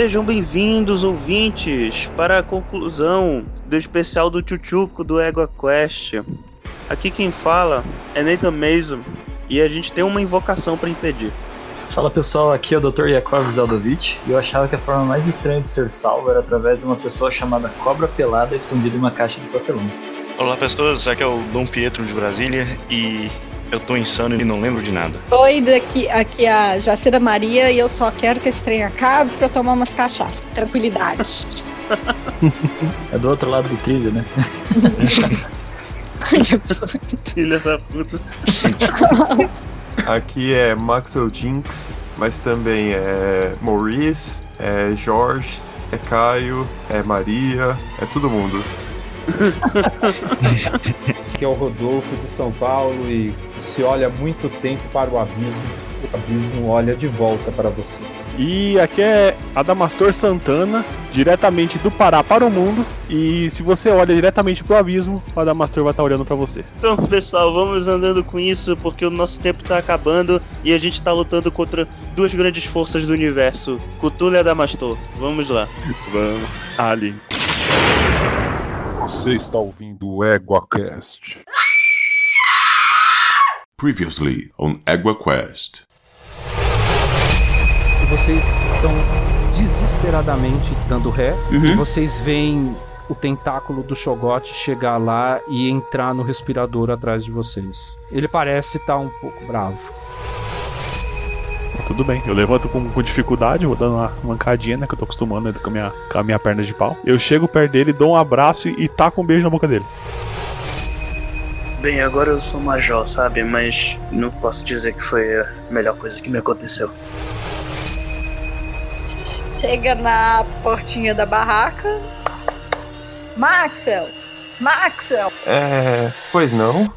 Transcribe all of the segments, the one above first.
Sejam bem-vindos, ouvintes, para a conclusão do especial do Chuchuco do Ego Quest. Aqui quem fala é Nathan Mason e a gente tem uma invocação para impedir. Fala pessoal, aqui é o Dr. Yakov Zeldovic e eu achava que a forma mais estranha de ser salvo era através de uma pessoa chamada Cobra Pelada escondida em uma caixa de papelão. Olá pessoas, aqui é o Dom Pietro de Brasília e eu tô insano e não lembro de nada. Oi, daqui, aqui é a Jacira Maria e eu só quero que esse trem acabe pra tomar umas cachaças. Tranquilidade. é do outro lado do trilho, né? Filha da puta. Aqui é Maxwell Jinx, mas também é Maurice, é Jorge, é Caio, é Maria, é todo mundo. que é o Rodolfo de São Paulo e se olha muito tempo para o abismo, o abismo olha de volta para você. E aqui é Adamastor Santana, diretamente do Pará para o mundo. E se você olha diretamente para o abismo, o Adamastor vai estar olhando para você. Então, pessoal, vamos andando com isso porque o nosso tempo está acabando e a gente está lutando contra duas grandes forças do universo, Cthulhu e Adamastor. Vamos lá. Vamos. Ali. Você está ouvindo o EguaCast. Previously on EguaQuest. Vocês estão desesperadamente dando ré. Uhum. E vocês veem o tentáculo do Shogot chegar lá e entrar no respirador atrás de vocês. Ele parece estar um pouco bravo. Tudo bem, eu levanto com, com dificuldade, vou dando uma mancadinha, né? Que eu tô acostumando né, com, a minha, com a minha perna de pau. Eu chego perto dele, dou um abraço e, e taco um beijo na boca dele. Bem, agora eu sou major, sabe? Mas não posso dizer que foi a melhor coisa que me aconteceu. Chega na portinha da barraca. Maxwell! Maxwell! É. Pois não?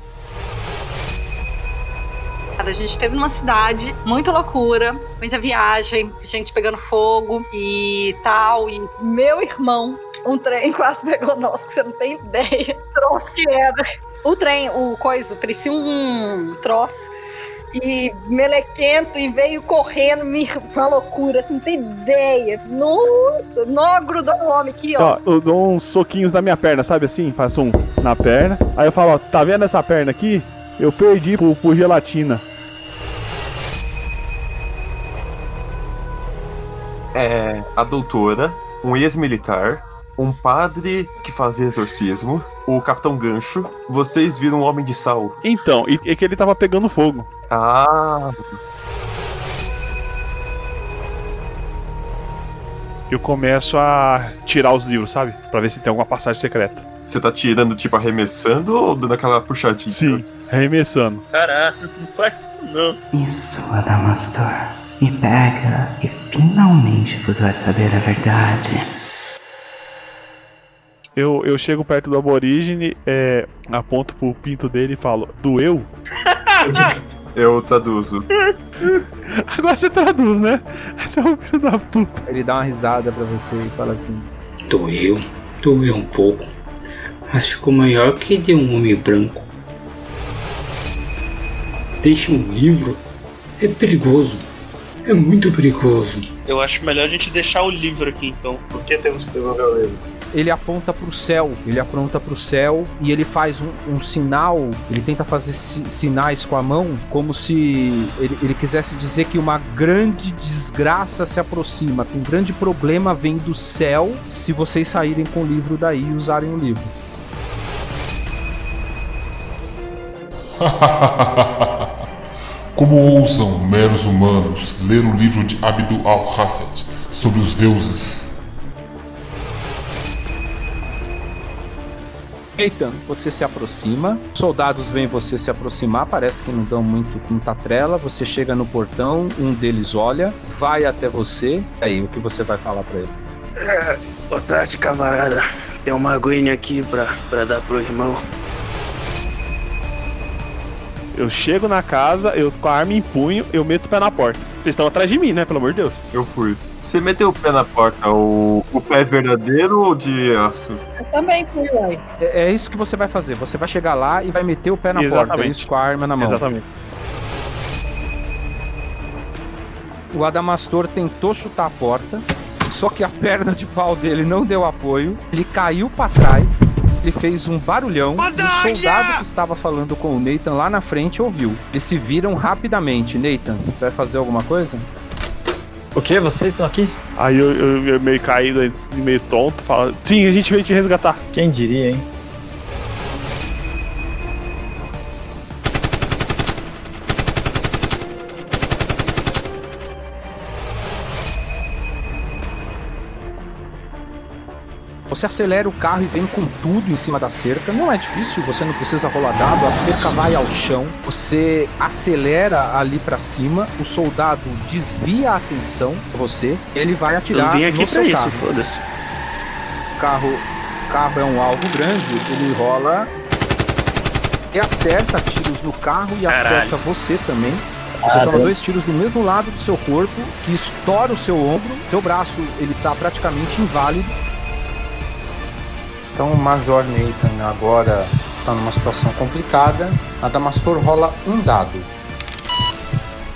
A gente esteve numa cidade, muita loucura, muita viagem, gente pegando fogo e tal. E meu irmão, um trem quase pegou nós, que você não tem ideia. Troço que era. O trem, o coiso, parecia um troço. E melequento e veio correndo, me, uma loucura, você não tem ideia. Nossa, não grudou um homem aqui, ó. Ó, eu dou uns soquinhos na minha perna, sabe assim? Faço um na perna. Aí eu falo, ó, tá vendo essa perna aqui? Eu perdi por, por gelatina. É. A doutora, um ex-militar, um padre que fazia exorcismo, o Capitão Gancho. Vocês viram um homem de sal. Então, e, e que ele tava pegando fogo. Ah. Eu começo a tirar os livros, sabe? Pra ver se tem alguma passagem secreta. Você tá tirando, tipo, arremessando ou dando aquela puxadinha? Sim, arremessando. Caraca, não faz isso não. Isso, Adamastor. Me pega e finalmente tu vai saber a verdade. Eu, eu chego perto do aborígene, é, aponto pro pinto dele e falo, doeu? Eu traduzo. Agora você traduz, né? Você é um filho da puta. Ele dá uma risada pra você e fala assim: Doeu, doeu um pouco. Mas ficou maior que de um homem branco. Deixa um livro. É perigoso. É muito perigoso. Eu acho melhor a gente deixar o livro aqui então. Por que temos que devolver o livro? Ele aponta pro céu, ele aponta pro céu e ele faz um, um sinal, ele tenta fazer si- sinais com a mão, como se ele, ele quisesse dizer que uma grande desgraça se aproxima, que um grande problema vem do céu se vocês saírem com o livro daí e usarem o livro. Como ousam meros humanos ler o livro de Abdul al-Hassad sobre os deuses? Eitan, você se aproxima, soldados veem você se aproximar, parece que não dão muito muita trela. Você chega no portão, um deles olha, vai até você. E aí, o que você vai falar pra ele? É, boa tarde, camarada. Tem uma aguinha aqui pra, pra dar pro irmão. Eu chego na casa, eu com a arma em punho, eu meto o pé na porta. Vocês estão atrás de mim, né? Pelo amor de Deus. Eu fui. Você meteu o pé na porta, o, o pé verdadeiro ou de aço? Eu também fui, uai. É, é isso que você vai fazer. Você vai chegar lá e vai meter o pé na porta. É Exatamente. isso com a arma na mão. Exatamente. O Adamastor tentou chutar a porta, Só que a perna de pau dele não deu apoio, ele caiu pra trás, ele fez um barulhão. e O soldado que estava falando com o Nathan lá na frente ouviu. Eles se viram rapidamente. Nathan, você vai fazer alguma coisa? O que? Vocês estão aqui? Aí eu, eu- eu meio caído, meio tonto, fala: Sim, a gente veio te resgatar. Quem diria, hein? Você acelera o carro e vem com tudo em cima da cerca. Não é difícil, você não precisa rolar dado. A cerca vai ao chão. Você acelera ali pra cima. O soldado desvia a atenção de você. Ele vai Eu atirar vim aqui no pra seu isso, carro. foda-se. O carro, carro é um alvo grande. Ele rola e acerta tiros no carro e Caralho. acerta você também. Você toma dois tiros no mesmo lado do seu corpo, que estoura o seu ombro. Seu braço ele está praticamente inválido. Então o Major Nathan agora está numa situação complicada. Adamastor rola um dado.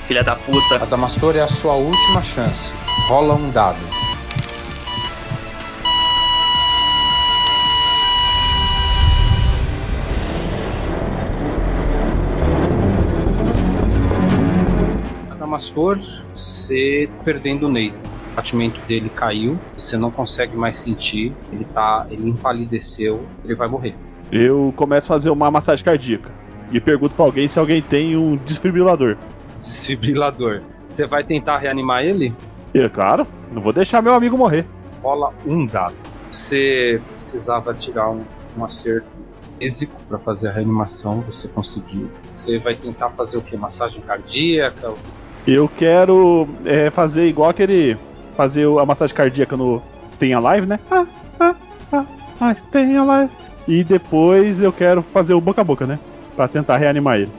Filha da puta. Adamastor é a sua última chance. Rola um dado. Adamastor, você perdendo o Nathan. O batimento dele caiu, você não consegue mais sentir. Ele tá. Ele empalideceu, ele vai morrer. Eu começo a fazer uma massagem cardíaca. E pergunto pra alguém se alguém tem um desfibrilador. Desfibrilador. Você vai tentar reanimar ele? E, claro, não vou deixar meu amigo morrer. rola um dado. Você precisava tirar um, um acerto físico para fazer a reanimação, você conseguiu. Você vai tentar fazer o que? Massagem cardíaca? Eu quero é, fazer igual aquele. Fazer a massagem cardíaca no Stay Alive, né? Ah, ah, ah, ah, Stay Alive. E depois eu quero fazer o boca a boca, né? Pra tentar reanimar ele.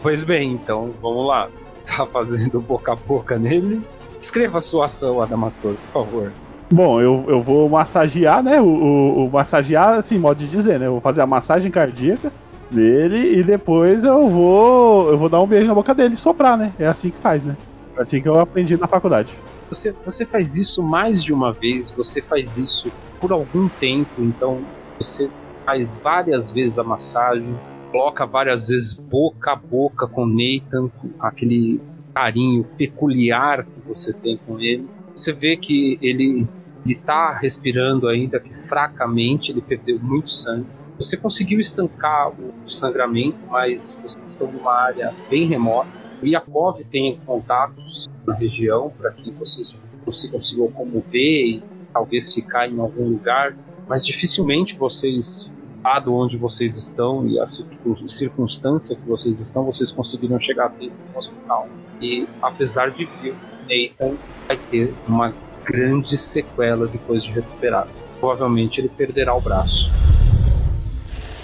Pois, bem, então vamos lá. Tá fazendo boca a boca nele. Escreva a sua ação, Adamastor, por favor. Bom, eu, eu vou massagear, né? O, o, o massagear, assim, modo de dizer, né? Eu vou fazer a massagem cardíaca dele e depois eu vou. Eu vou dar um beijo na boca dele e soprar, né? É assim que faz, né? Assim que eu aprendi na faculdade. Você, você faz isso mais de uma vez, você faz isso por algum tempo, então você faz várias vezes a massagem, coloca várias vezes boca a boca com Nathan, com aquele carinho peculiar que você tem com ele. Você vê que ele ele tá respirando ainda que fracamente, ele perdeu muito sangue. Você conseguiu estancar o sangramento, mas vocês estão numa área bem remota. O Yakov tem contatos na região para que vocês se consigam comover e talvez ficar em algum lugar, mas dificilmente vocês, dado onde vocês estão e a circun- circunstância que vocês estão, vocês conseguiram chegar a tempo no hospital. E apesar de vir, Nathan vai ter uma grande sequela depois de recuperar. Provavelmente ele perderá o braço.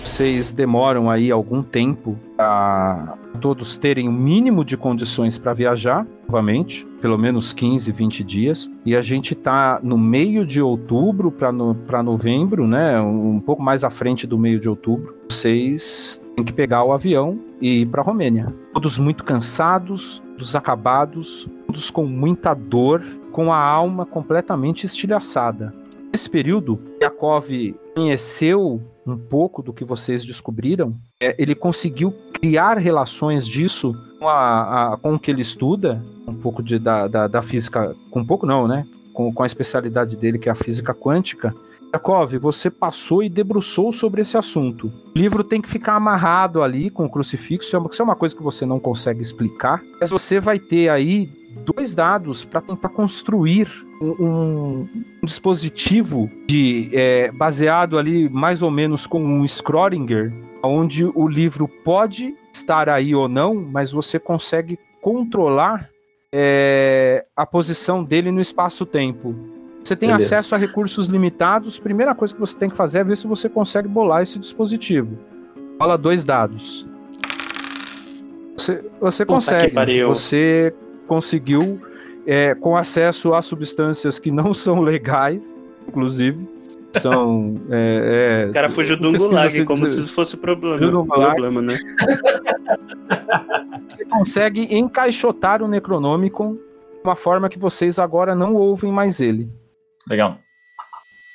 Vocês demoram aí algum tempo para todos terem o mínimo de condições para viajar, novamente, pelo menos 15, 20 dias. E a gente tá no meio de outubro para no, novembro, né? Um, um pouco mais à frente do meio de outubro. Vocês têm que pegar o avião e ir para Romênia. Todos muito cansados, todos acabados, todos com muita dor, com a alma completamente estilhaçada. Nesse período, Yakov conheceu um pouco do que vocês descobriram. É, ele conseguiu criar relações disso com, a, a- com o que ele estuda, um pouco de, da, da, da física, com um pouco não, né? Com, com a especialidade dele, que é a física quântica. Yakov, você passou e debruçou sobre esse assunto. O livro tem que ficar amarrado ali com o crucifixo, é uma- isso é uma coisa que você não consegue explicar, mas você vai ter aí dois dados para tentar construir um, um- um dispositivo de é, baseado ali mais ou menos com um Schrödinger, onde o livro pode estar aí ou não, mas você consegue controlar é, a posição dele no espaço-tempo. Você tem Beleza. acesso a recursos limitados. Primeira coisa que você tem que fazer é ver se você consegue bolar esse dispositivo. Rola dois dados. Você, você Puta consegue. Você conseguiu é, com acesso a substâncias que não são legais, inclusive. São. É, é, O cara fugiu do Gulag, como se- isso fosse problema. Problema, né? Você consegue encaixotar o Necronomicon de uma forma que vocês agora não ouvem mais ele. Legal.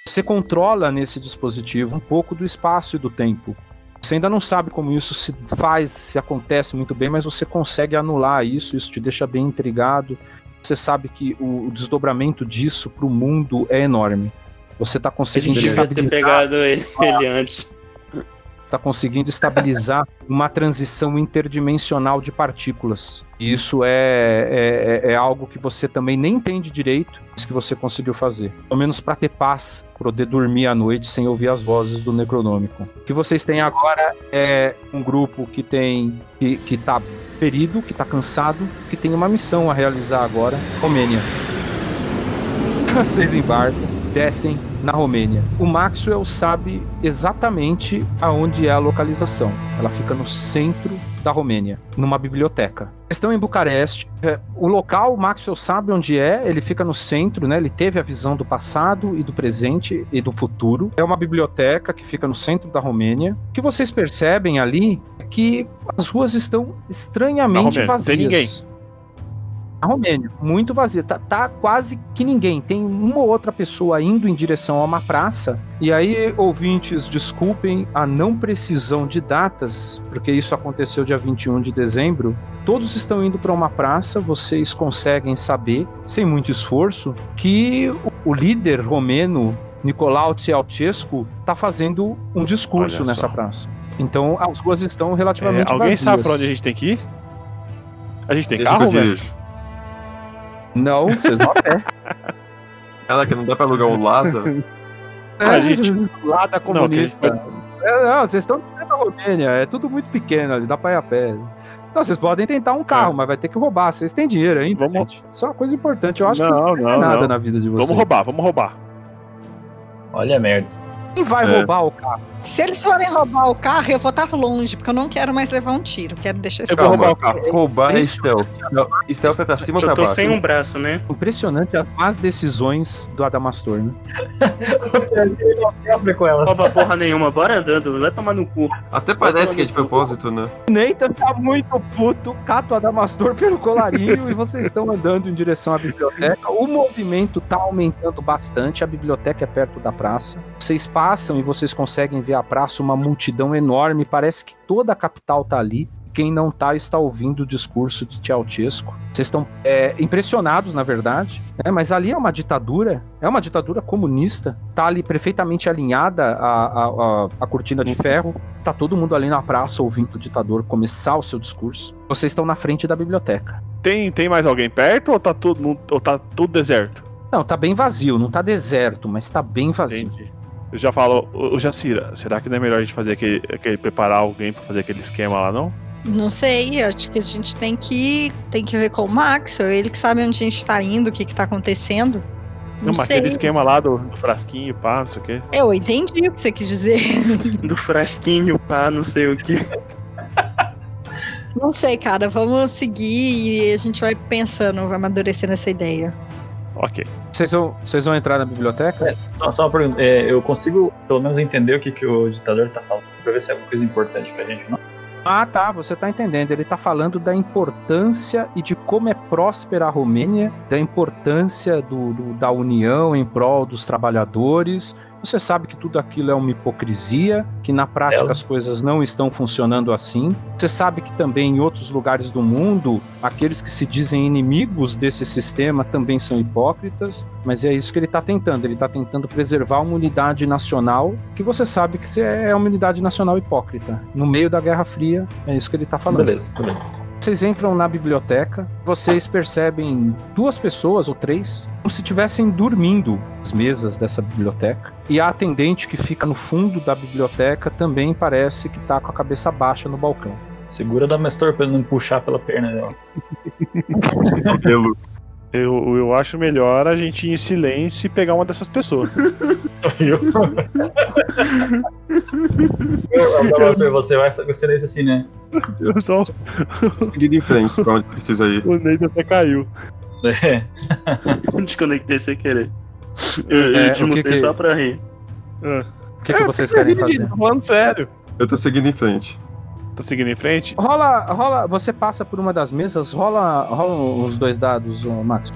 Você controla nesse dispositivo um pouco do espaço e do tempo. Você ainda não sabe como isso se faz, se acontece muito bem, mas você consegue anular isso, isso te deixa bem intrigado. Você sabe que o, o desdobramento disso para o mundo é enorme. Você está A gente conseguindo estabilizar pegado ele, ele antes. está conseguindo estabilizar uma transição interdimensional de partículas. E Isso é, é, é algo que você também nem entende direito, mas que você conseguiu fazer. Pelo menos para ter paz, poder dormir à noite sem ouvir as vozes do Necronômico. O que vocês têm agora é um grupo que tem que, que tá ferido, que tá cansado, que tem uma missão a realizar agora, Romênia. Vocês embarcam, descem na Romênia. O Maxwell sabe exatamente aonde é a localização. Ela fica no centro da Romênia, numa biblioteca. Estão em Bucareste. É, o local, o Maxwell sabe onde é, ele fica no centro, né? Ele teve a visão do passado e do presente e do futuro. É uma biblioteca que fica no centro da Romênia. O que vocês percebem ali é que as ruas estão estranhamente vazias. tem ninguém. A Romênia, muito vazia. Tá, tá quase que ninguém. Tem uma ou outra pessoa indo em direção a uma praça. E aí, ouvintes, desculpem a não precisão de datas, porque isso aconteceu dia 21 de dezembro. Todos estão indo para uma praça, vocês conseguem saber, sem muito esforço, que o- líder romeno, Nicolau Ceausescu, está fazendo um discurso nessa praça. Então, as ruas estão É, relativamente alguém vazias. sabe pra onde a gente tem que ir? A gente tem carro, velho? Não, vocês vão a pé. Ela que não dá pra alugar um Lada. A gente- Lá da Não, comunista. que- É, não, vocês estão no centro da Romênia, é tudo muito pequeno ali, dá pra ir a pé. Então vocês podem tentar um carro, mas vai ter que roubar. Vocês têm dinheiro ainda, Vamos- gente. Isso é uma coisa importante. Eu acho que vocês Não, não têm não, nada não. na vida de vocês. Vamos roubar, vamos roubar. Olha a merda. Quem vai É. roubar o carro? Se eles forem roubar o carro, eu vou estar longe, porque eu não quero mais levar um tiro. Quero deixar esse Eu vou Calma. roubar o carro. Roubar é stealth. Stealth- é pra cima ou pra Eu tô baixo? sem um braço, né? Impressionante as más decisões do Adamastor, né? Ele não sofre com elas. Rouba porra nenhuma, bora andando, vai tomar no cu. Até parece que é de propósito, né? O Nathan tá muito puto, cata o Adamastor pelo colarinho e vocês estão andando em direção à biblioteca. O movimento tá aumentando bastante, a biblioteca é perto da praça. Vocês passam e vocês conseguem ver a praça, uma multidão enorme, parece que toda a capital tá ali. Quem não tá está ouvindo o discurso de Ceausescu. Vocês estão é, impressionados, na verdade, né? mas ali é uma ditadura, é uma ditadura comunista. Tá ali perfeitamente alinhada a, a, a, cortina de ferro. Tá todo mundo ali na praça ouvindo o ditador começar o seu discurso. Vocês estão na frente da biblioteca. Tem, tem mais alguém perto ou tá tudo, ou tá tudo deserto? Não, tá bem vazio, não tá deserto, mas tá bem vazio. Entendi. Eu já falo, ô Jacira, será que não é melhor a gente fazer aquele, aquele preparar alguém pra fazer aquele esquema lá, não? Não sei, acho que a gente tem que, tem que ver com o Max, ele que sabe onde a gente tá indo, o que que tá acontecendo. Não, Não, mas sei. aquele esquema lá do, do frasquinho, pá, não sei o quê. Eu entendi o que você quis dizer. Do frasquinho, pá, não sei o que. Não sei, cara, vamos seguir e a gente vai pensando, vai amadurecendo essa ideia. Ok. Vocês vão, vocês vão entrar na biblioteca? É, só, só uma pergunta. É, eu consigo pelo menos entender o que, que o ditador tá falando, pra ver se é alguma coisa importante pra gente, não? Ah, tá, você tá entendendo. Ele tá falando da importância e de como é próspera a Romênia, da importância do, do- da união em prol dos trabalhadores. Você sabe que tudo aquilo é uma hipocrisia, que na prática É. as coisas não estão funcionando assim. Você sabe que também em outros lugares do mundo, aqueles que se dizem inimigos desse sistema também são hipócritas, mas é isso que ele está tentando. Ele está tentando preservar uma unidade nacional, que você sabe que é uma unidade nacional hipócrita. No meio da Guerra Fria, é isso que ele está falando. Beleza, beleza. Vocês entram na biblioteca, vocês percebem duas pessoas ou três como se estivessem dormindo nas mesas dessa biblioteca. E a atendente que fica no fundo da biblioteca também parece que tá com a cabeça baixa no balcão. Segura da Mestor pra ele não puxar pela perna dela. Cabelo. Eu, eu acho melhor a gente ir em silêncio e pegar uma dessas pessoas. Viu? Mestor, você vai com silêncio assim, né? Eu só, Seguindo em frente, pra onde precisa ir. o Neide até caiu. É. Desconectei sem querer. Eu, eu É, desmutei que que- só pra rir. Ah. O que, que vocês querem fazer? Tô falando sério. Eu tô seguindo em frente. Tá seguindo em frente? Rola, rola, você passa por uma das mesas, rola, rola os dois dados, Max.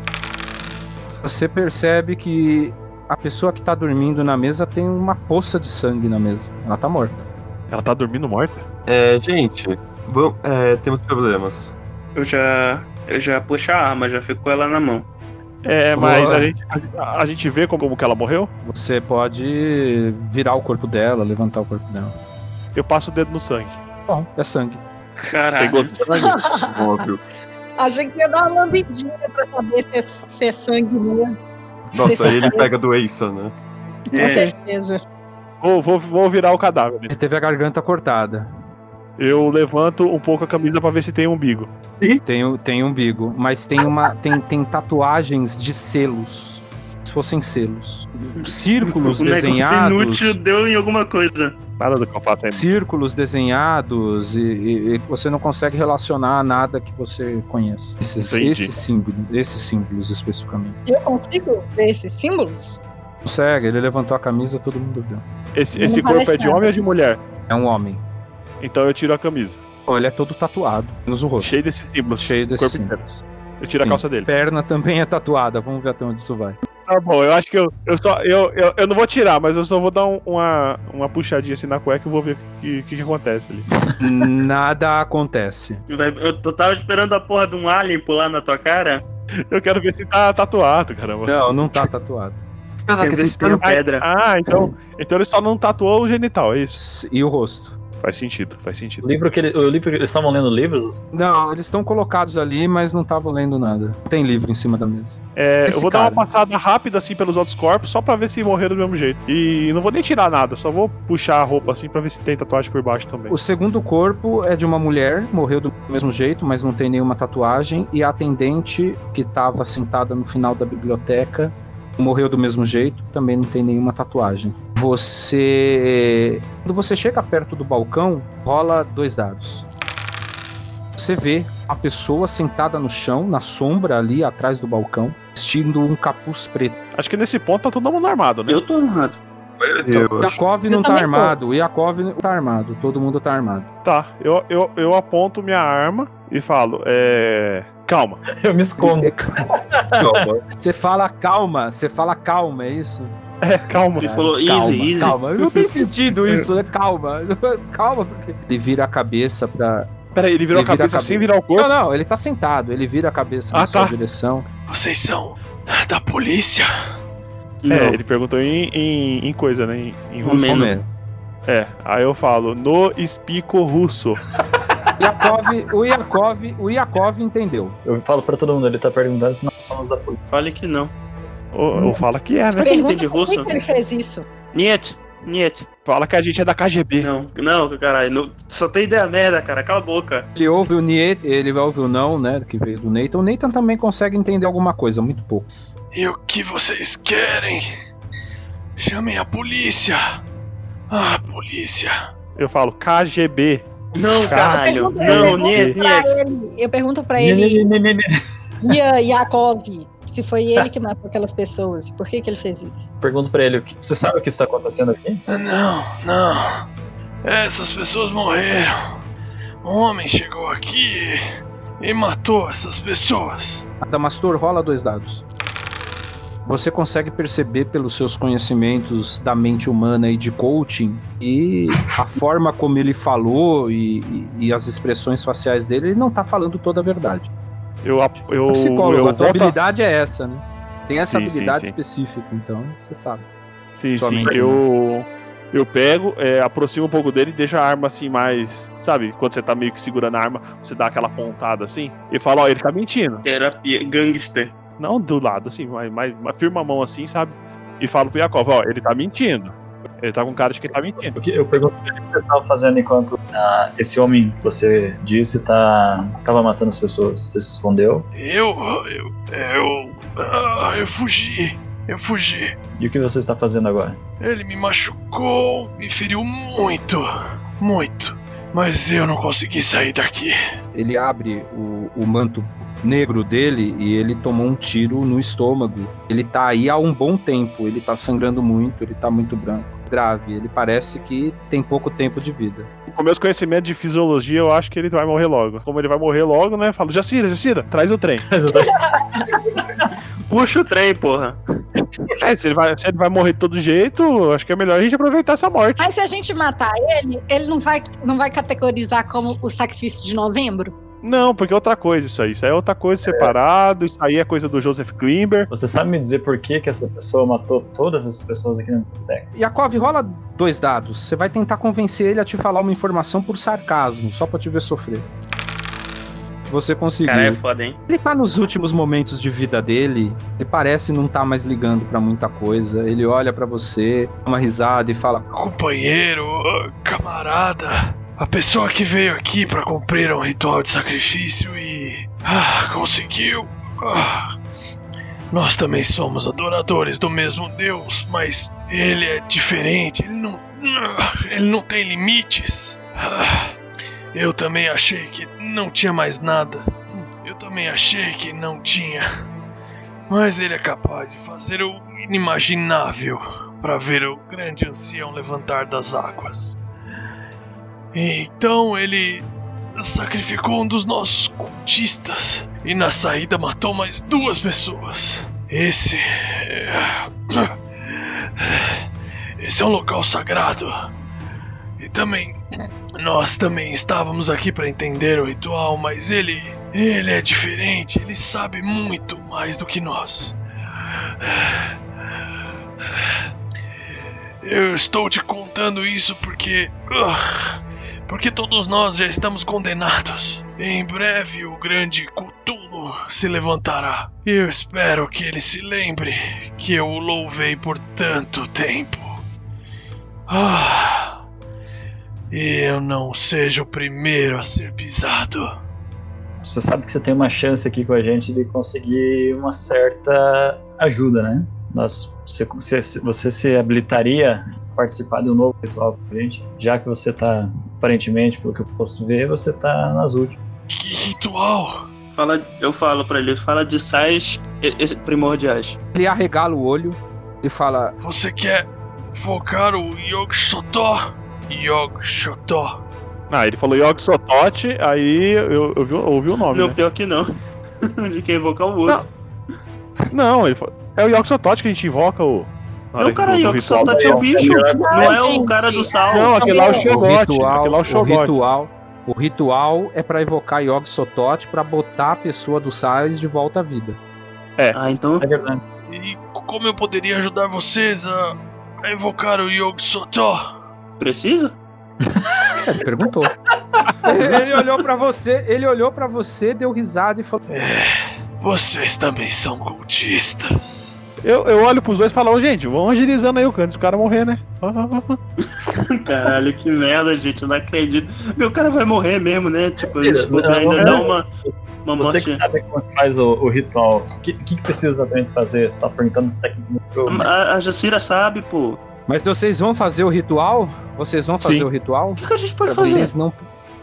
Você percebe que A pessoa que tá dormindo na mesa tem uma poça de sangue na mesa. Ela tá morta. Ela tá dormindo morta? É, gente, vam- é, temos problemas. Eu já. Eu já puxo a arma, já fico com ela na mão. É, mas Boa. a gente, a, a gente vê como, como que ela morreu? Você pode virar o corpo dela, levantar o corpo dela. Eu passo o dedo no sangue. Bom, é sangue. Caralho. Tem gosto de sangue? Óbvio. Achei que ia dar uma lambidinha pra saber se é, se é sangue mesmo. Nossa, aí ele pega doença, né? Com É. certeza. Vou, vou, vou virar o cadáver. Ele teve a garganta cortada. Eu levanto um pouco a camisa pra ver se tem umbigo. Tem, tem umbigo, mas tem uma tem, tem tatuagens de selos. Se fossem selos. Círculos o desenhados. inútil deu em alguma coisa. Nada do que eu faço ainda. Círculos desenhados e, e- e você não consegue relacionar a nada que você conheça. Esses, esses símbolos, esses símbolos especificamente. Eu consigo ver esses símbolos? Consegue, ele levantou a camisa, todo mundo viu. Esse, esse corpo é de nada. homem ou de mulher? É um homem. Então eu tiro a camisa. Bom, ele é todo tatuado, menos o rosto. Cheio desses símbolos. Cheio desses corpo inteiro. símbolos. Eu tiro a Sim. calça dele. Perna também é tatuada, vamos ver até onde isso vai. Tá bom, eu acho que eu, eu só. Eu, eu, eu não vou tirar, mas eu só vou dar um- uma, uma puxadinha assim na cueca e vou ver o que, que, que acontece ali. Nada acontece. Eu tava esperando a porra de um alien pular na tua cara. Eu quero ver se tá tatuado, caramba. Não, não tá tatuado. Ver se tem pedra. Ah, então, então ele só não tatuou o genital, é isso? E o rosto. Faz sentido, faz O sentido. livro que ele, o livro que eles estavam lendo livros? Não, eles estão colocados ali, mas não estavam lendo nada. Tem livro em cima da mesa. É, eu vou cara. dar uma passada rápida assim pelos outros corpos, só pra ver se morreram do mesmo jeito. E não vou nem tirar nada, só vou puxar a roupa assim pra ver se tem tatuagem por baixo também. O segundo corpo é de uma mulher, morreu do mesmo jeito, mas não tem nenhuma tatuagem. E a atendente, que estava sentada no final da biblioteca, morreu do mesmo jeito, também não tem nenhuma tatuagem. Você. Quando você chega perto do balcão, rola dois dados. Você vê a pessoa sentada no chão, na sombra ali atrás do balcão, vestindo um capuz preto. Acho que nesse ponto tá todo mundo armado, né? Eu tô armado. Meu O Deus. Yakov Eu não tá tô. armado, o Yakov não tá armado, todo mundo tá armado. Tá, eu, eu, eu aponto minha arma e falo, é. Calma. Eu me escondo. Você fala calma, você fala calma, é isso? É, calma. Ele falou calma, easy, easy. calma. Não tem sentido isso, né? Calma. Calma, porque. Ele vira a cabeça pra. Peraí, ele virou Ele a vira a cabeça cabeça. sem virar o corpo? Não, não, ele tá sentado, ele vira a cabeça na Ah, sua tá. direção. Vocês são da polícia? Não. É, ele perguntou em, em, em coisa, né? Em, em russo. Romeno. É, aí eu falo, no espico russo. Yakov, o Yakov, o Yakov entendeu. Eu falo pra todo mundo, ele tá perguntando se nós somos da polícia. Fale que não. Ou, ou fala que é, né? Pergunta Pergunta de por que russo? que ele fez isso. Niet, Niet. Fala que a gente é da KGB. Não, não, caralho. não- só tem ideia merda, cara. Cala a boca. Ele ouve o Niet, ele vai ouvir o não, né? Que veio do Nathan. O Nathan também consegue entender alguma coisa, muito pouco. E o que vocês querem? Chamem a polícia. Ah, polícia. Eu falo KGB. Não, caralho. Eu pergunto- eu Não, Niet, Eu pergunto pra ele, Ian Yakov, se foi ele que matou aquelas pessoas. Por que, que ele fez isso? Pergunto pra ele, o que- você sabe o que está acontecendo aqui? Não, não. Essas pessoas morreram. Um homem chegou aqui e matou essas pessoas. Adamastor, rola dois dados. Você consegue perceber pelos seus conhecimentos da mente humana e de coaching e a forma como ele falou e, e- e as expressões faciais dele, ele não tá falando toda a verdade. Eu, eu, psicólogo, eu a tua habilidade é essa, né? Tem essa Sim, sim, habilidade sim. específica, então você sabe. Sim, Sua sim. mente Eu, eu pego, é, aproximo um pouco dele e deixo a arma assim mais. Sabe? Quando você tá meio que segurando a arma, você dá aquela pontada assim e fala, ó, ele tá mentindo. Terapia, gangster. Não do lado, assim, mas, mas, mas firma a mão assim, sabe? E falo pro Yakov, ó, ele tá mentindo. Ele tá com cara de que tá mentindo. Eu pergunto pra ele o que você estava fazendo enquanto ah, esse homem que você disse tá, tava matando as pessoas. Você se escondeu? Eu. Eu. Eu. ah, eu fugi. Eu fugi. E o que você está fazendo agora? Ele me machucou, me feriu muito. Muito. Mas eu não consegui sair daqui. Ele abre o, o manto negro dele e ele tomou um tiro no estômago. Ele tá aí há um bom tempo, ele tá sangrando muito, ele tá muito branco. Grave, ele parece que tem pouco tempo de vida. Com meus conhecimentos de fisiologia, eu acho que ele vai morrer logo. Como ele vai morrer logo, né? Falo, Jacira, Jacira, traz o trem. Puxa o trem, porra. É, se ele, vai, se ele vai morrer de todo jeito, acho que é melhor a gente aproveitar essa morte. Mas se a gente matar ele, ele não vai, não vai categorizar como o sacrifício de novembro? Não, porque é outra coisa isso aí. Isso aí é outra coisa separado. Isso aí é coisa do Joseph Klimber. Você sabe me dizer por que, que essa pessoa matou todas essas pessoas aqui na biblioteca? Yakov, rola dois dados. Você vai tentar convencer ele a te falar uma informação por sarcasmo, só pra te ver sofrer. Você conseguiu. Cara, é foda, hein? Ele tá nos últimos momentos de vida dele. Ele parece não tá mais ligando pra muita coisa. Ele olha pra você, dá uma risada e fala: Companheiro, camarada, a pessoa que veio aqui pra cumprir um ritual de sacrifício e. Ah, conseguiu. Ah, nós também somos adoradores do mesmo Deus, mas ele é diferente. Ele não. ah, Ele não tem limites. Ah, eu também achei que não tinha mais nada. Eu também achei que não tinha. Mas ele é capaz de fazer o inimaginável para ver o grande ancião levantar das águas. Então ele sacrificou um dos nossos cultistas e na saída matou mais duas pessoas. Esse. é- Esse é um local sagrado. E também. Nós também estávamos aqui para entender o ritual, mas ele. Ele é diferente, ele sabe muito mais do que nós. Eu estou te contando isso porque. ah, porque todos nós já estamos condenados. Em breve o grande Cthulhu se levantará. E eu espero que ele se lembre que eu o louvei por tanto tempo. Ah, e eu não seja o primeiro a ser pisado. Você sabe que você tem uma chance aqui com a gente de conseguir uma certa ajuda, né? Nós, você, você, você se habilitaria participar de um novo ritual com a gente, já que você tá, aparentemente, pelo que eu posso ver, você tá nas últimas. Que ritual? Fala, eu falo pra ele, fala de sais primordiais. Ele arregala o olho e fala: Você quer invocar o Yog Sotó? Yog Sotó. Ah, ele falou Yog Sotote, aí eu, eu, vi, eu ouvi o nome. Não, né? pior que não. de quem invocar o outro. Não, ele falou, é o Yog Sotote que a gente invoca o. Não, cara, do Yog ritual Sotote da- é o bicho. Não é o cara do sal. Não, aquele lá é o o ritual, Aquele lá é o o Shogote. ritual, o ritual é pra evocar Yog Sothoth pra botar a pessoa do Sais de volta à vida. É. Ah, então. É verdade. E como eu poderia ajudar vocês a, a invocar o Yog? Precisa? Ele perguntou. ele olhou pra você, ele olhou para você, deu risada e falou: Vocês também são cultistas. Eu, eu olho pros dois e falo, "Ô, gente, vamos agilizando aí o canto dos caras morrer, né? Caralho, que merda, gente. Eu não acredito. Meu cara vai morrer mesmo, né? Tipo, isso não, ainda dá não. uma, uma Você que sabe como faz o, o ritual, o que, que que precisa exatamente fazer? Só perguntando pro A, a Jacira sabe, pô. Mas vocês vão fazer o ritual? Vocês vão fazer Sim. o ritual? O que, que a gente pode fazer? Vocês não,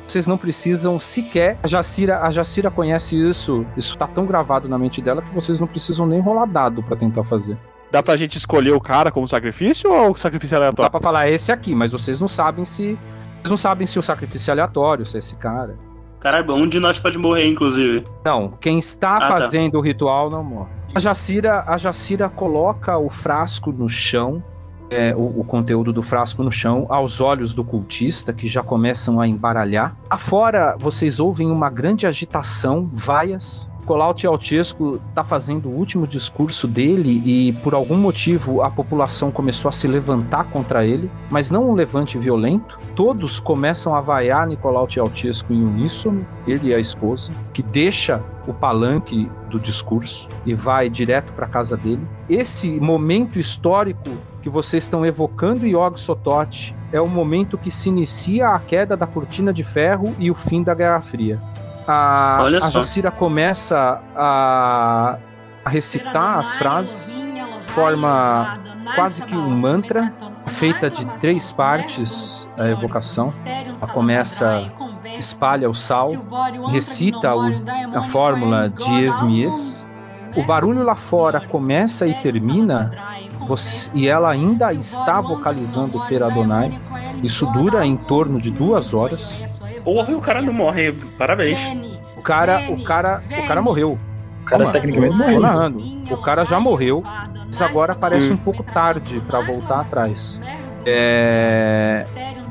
vocês não precisam sequer. A Jacira, a Jacira conhece isso. Isso tá tão gravado na mente dela que vocês não precisam nem rolar dado pra tentar fazer. Dá pra gente escolher o cara como sacrifício ou o sacrifício é Dá aleatório? pra falar "É esse aqui, mas vocês não sabem se. Vocês não sabem se o sacrifício é aleatório, se é esse cara. Caralho, um de nós pode morrer, inclusive. Não, quem está Ah, tá. fazendo o ritual não morre. A Jacira, a Jacira coloca o frasco no chão, é, o, o conteúdo do frasco no chão, aos olhos do cultista, que já começam a embaralhar. Afora, vocês ouvem uma grande agitação, vaias. Colau Tialtesco está fazendo o último discurso dele e, por algum motivo, a população começou a se levantar contra ele, mas não um levante violento. Todos começam a vaiar Nicolau Tialtesco em uníssono, ele e a esposa, que deixa o palanque do discurso e vai direto para casa dele. Esse momento histórico que vocês estão evocando Yog Sothoth é o momento que se inicia a queda da cortina de ferro e o fim da Guerra Fria. A, Olha a só. Jacira começa a, a recitar as frases de forma quase que um mantra, feita de três partes a evocação. Ela começa, espalha o sal, recita o- a fórmula dies mies. O barulho lá fora começa e termina você- e ela ainda está vocalizando Per Adonai. Isso dura em torno de duas horas. Porra, o cara não morre. Parabéns. O cara, o cara, o cara morreu. O cara tecnicamente morreu. narrando. O cara já morreu, mas agora parece um pouco tarde para voltar atrás. É,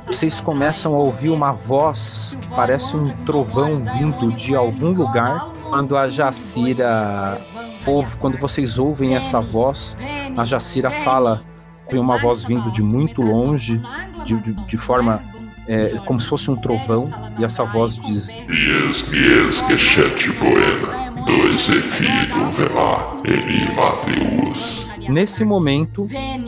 Vocês começam a ouvir uma voz que parece um trovão vindo de algum lugar. Quando a Jacira ouve, quando vocês ouvem essa voz, a Jacira fala com uma voz vindo de muito longe, de, de, de forma é, como se fosse um trovão, e essa voz diz: mies, poema, dois velar, eli Mateus. Nesse momento,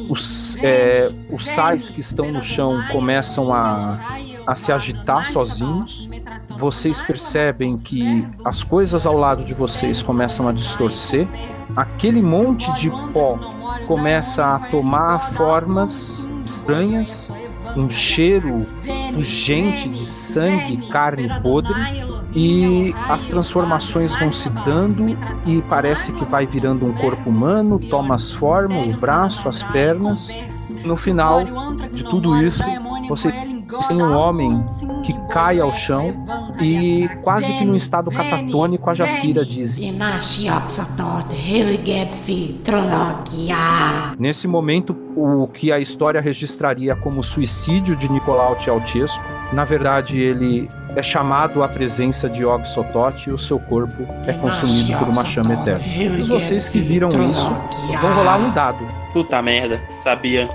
os, é, os sais que estão no chão começam a, a se agitar sozinhos. Vocês percebem que as coisas ao lado de vocês começam a distorcer. Aquele monte de pó começa a tomar formas estranhas, um cheiro pungente de sangue, carne podre, e as transformações vão se dando e parece que vai virando um corpo humano, toma as formas, o braço, as pernas. No final de tudo isso, você tem um homem que cai ao chão e quase que num estado catatônico a Jacira diz: Nesse momento, o que a história registraria como suicídio de Nicolau Ceausescu, na verdade ele é chamado à presença de Og Sothoth e o seu corpo é consumido por uma chama eterna. Todos vocês que viram isso vão rolar um dado. Puta merda. Sabia.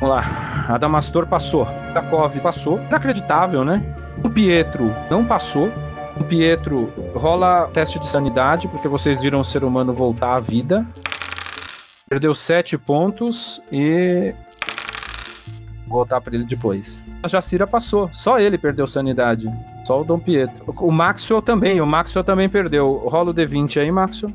Vamos lá. Adamastor passou. Dakov passou. Inacreditável, né? O Pietro não passou. O Pietro rola teste de sanidade, porque vocês viram o ser humano voltar à vida. Perdeu sete pontos e. Vou voltar pra ele depois. A Jacira passou. Só ele perdeu sanidade. Só o Dom Pietro. O Maxwell também. O Maxwell também perdeu. Rola o D20 aí, Maxwell.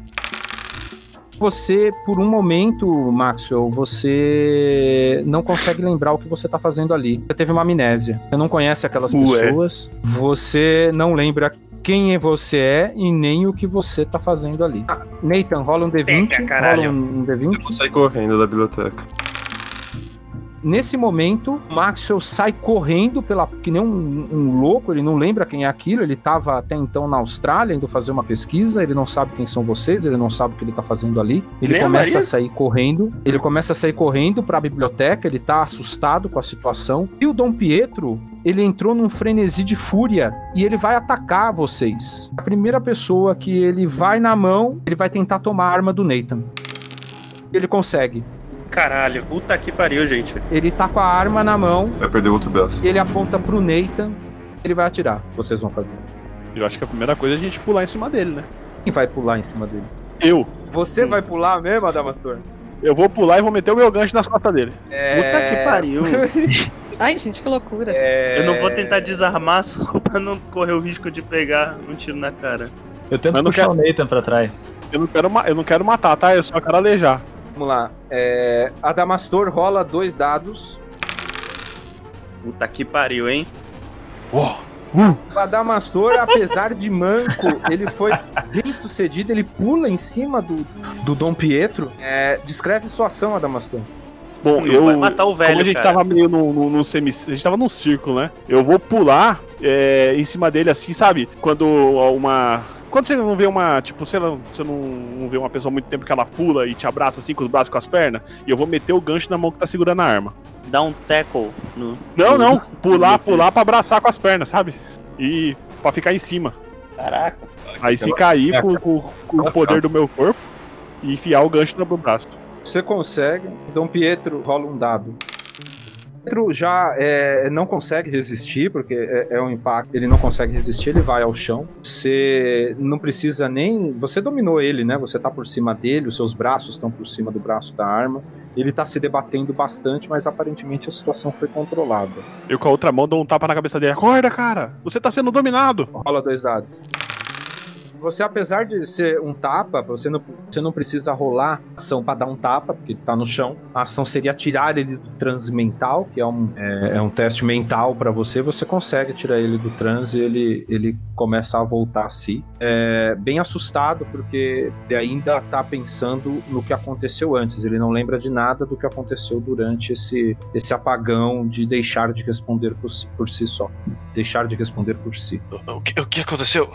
Você, por um momento, Maxwell, você não consegue lembrar o que você tá fazendo ali. Você teve uma amnésia. Você não conhece aquelas Ué. pessoas. Você não lembra quem você é e nem o que você tá fazendo ali. Ah, Nathan, rola um D20. Pega, caralho. rola um, um D20. Vou sair correndo da biblioteca. Nesse momento, o Maxwell sai correndo pela que nem um, um louco, ele não lembra quem é aquilo, ele estava até então na Austrália indo fazer uma pesquisa, ele não sabe quem são vocês, ele não sabe o que ele tá fazendo ali. Ele Nem a começa Maria? a sair correndo, ele começa a sair correndo para a biblioteca, ele tá assustado com a situação. E o Dom Pietro, ele entrou num frenesi de fúria e ele vai atacar vocês. A primeira pessoa que ele vai na mão, ele vai tentar tomar a arma do Nathan. Ele consegue. Caralho. Puta que pariu, gente. Ele tá com a arma na mão, Vai perder o outro braço. ele aponta pro Nathan, ele vai atirar. O que Vocês vão fazer. Eu acho que a primeira coisa é a gente pular em cima dele, né? Quem vai pular em cima dele? Eu. Você vai pular mesmo, Adamastor? Eu vou pular e vou meter o meu gancho nas costas dele. Puta que pariu. Ai, gente, que loucura. Eu não vou tentar desarmar só pra não correr o risco de pegar um tiro na cara. Eu tento não puxar quero- o Nathan pra trás. Eu não quero, ma- eu não quero matar, tá? Eu só quero alejar. Vamos lá. É, Adamastor rola dois dados. Puta que pariu, hein? O Adamastor, apesar de manco, ele foi bem sucedido, ele pula em cima do, do Dom Pietro. É, descreve sua ação, Adamastor. Bom, eu vai matar o velho, Como a gente cara. tava meio no, no, no semi. A gente tava num círculo, né? Eu vou pular é, em cima dele assim, sabe? Quando uma. Quando você não vê uma. Tipo, sei lá, você não, não vê uma pessoa há muito tempo que ela pula e te abraça assim com os braços e com as pernas. E eu vou meter o gancho na mão que tá segurando a arma. Dá um tackle no. Não, não. Pular, pular pra abraçar com as pernas, sabe? E pra ficar em cima. Caraca. Aí se cair com, com- com o poder do meu corpo e enfiar o gancho no meu braço. Você consegue. Dom Pietro rola um dado. Pietro já é, não consegue resistir, porque é, é um impacto. Ele não consegue resistir, ele vai ao chão. Você não precisa nem. Você dominou ele, né? Você tá por cima dele, os seus braços estão por cima do braço da arma. Ele tá se debatendo bastante, mas aparentemente a situação foi controlada. Eu com a outra mão dou um tapa na cabeça dele. Acorda, cara! Você tá sendo dominado! Rola dois dados. Você, apesar de ser um tapa, você não, você não precisa rolar ação para dar um tapa, porque ele tá no chão. A ação seria tirar ele do transe mental, que é um, é, é um teste mental para você. Você consegue tirar ele do transe e ele, ele começa a voltar a si. É, bem assustado, porque ele ainda tá pensando no que aconteceu antes. Ele não lembra de nada do que aconteceu durante esse, esse apagão de deixar de responder por si, por si só. Deixar de responder por si. O que, o que aconteceu?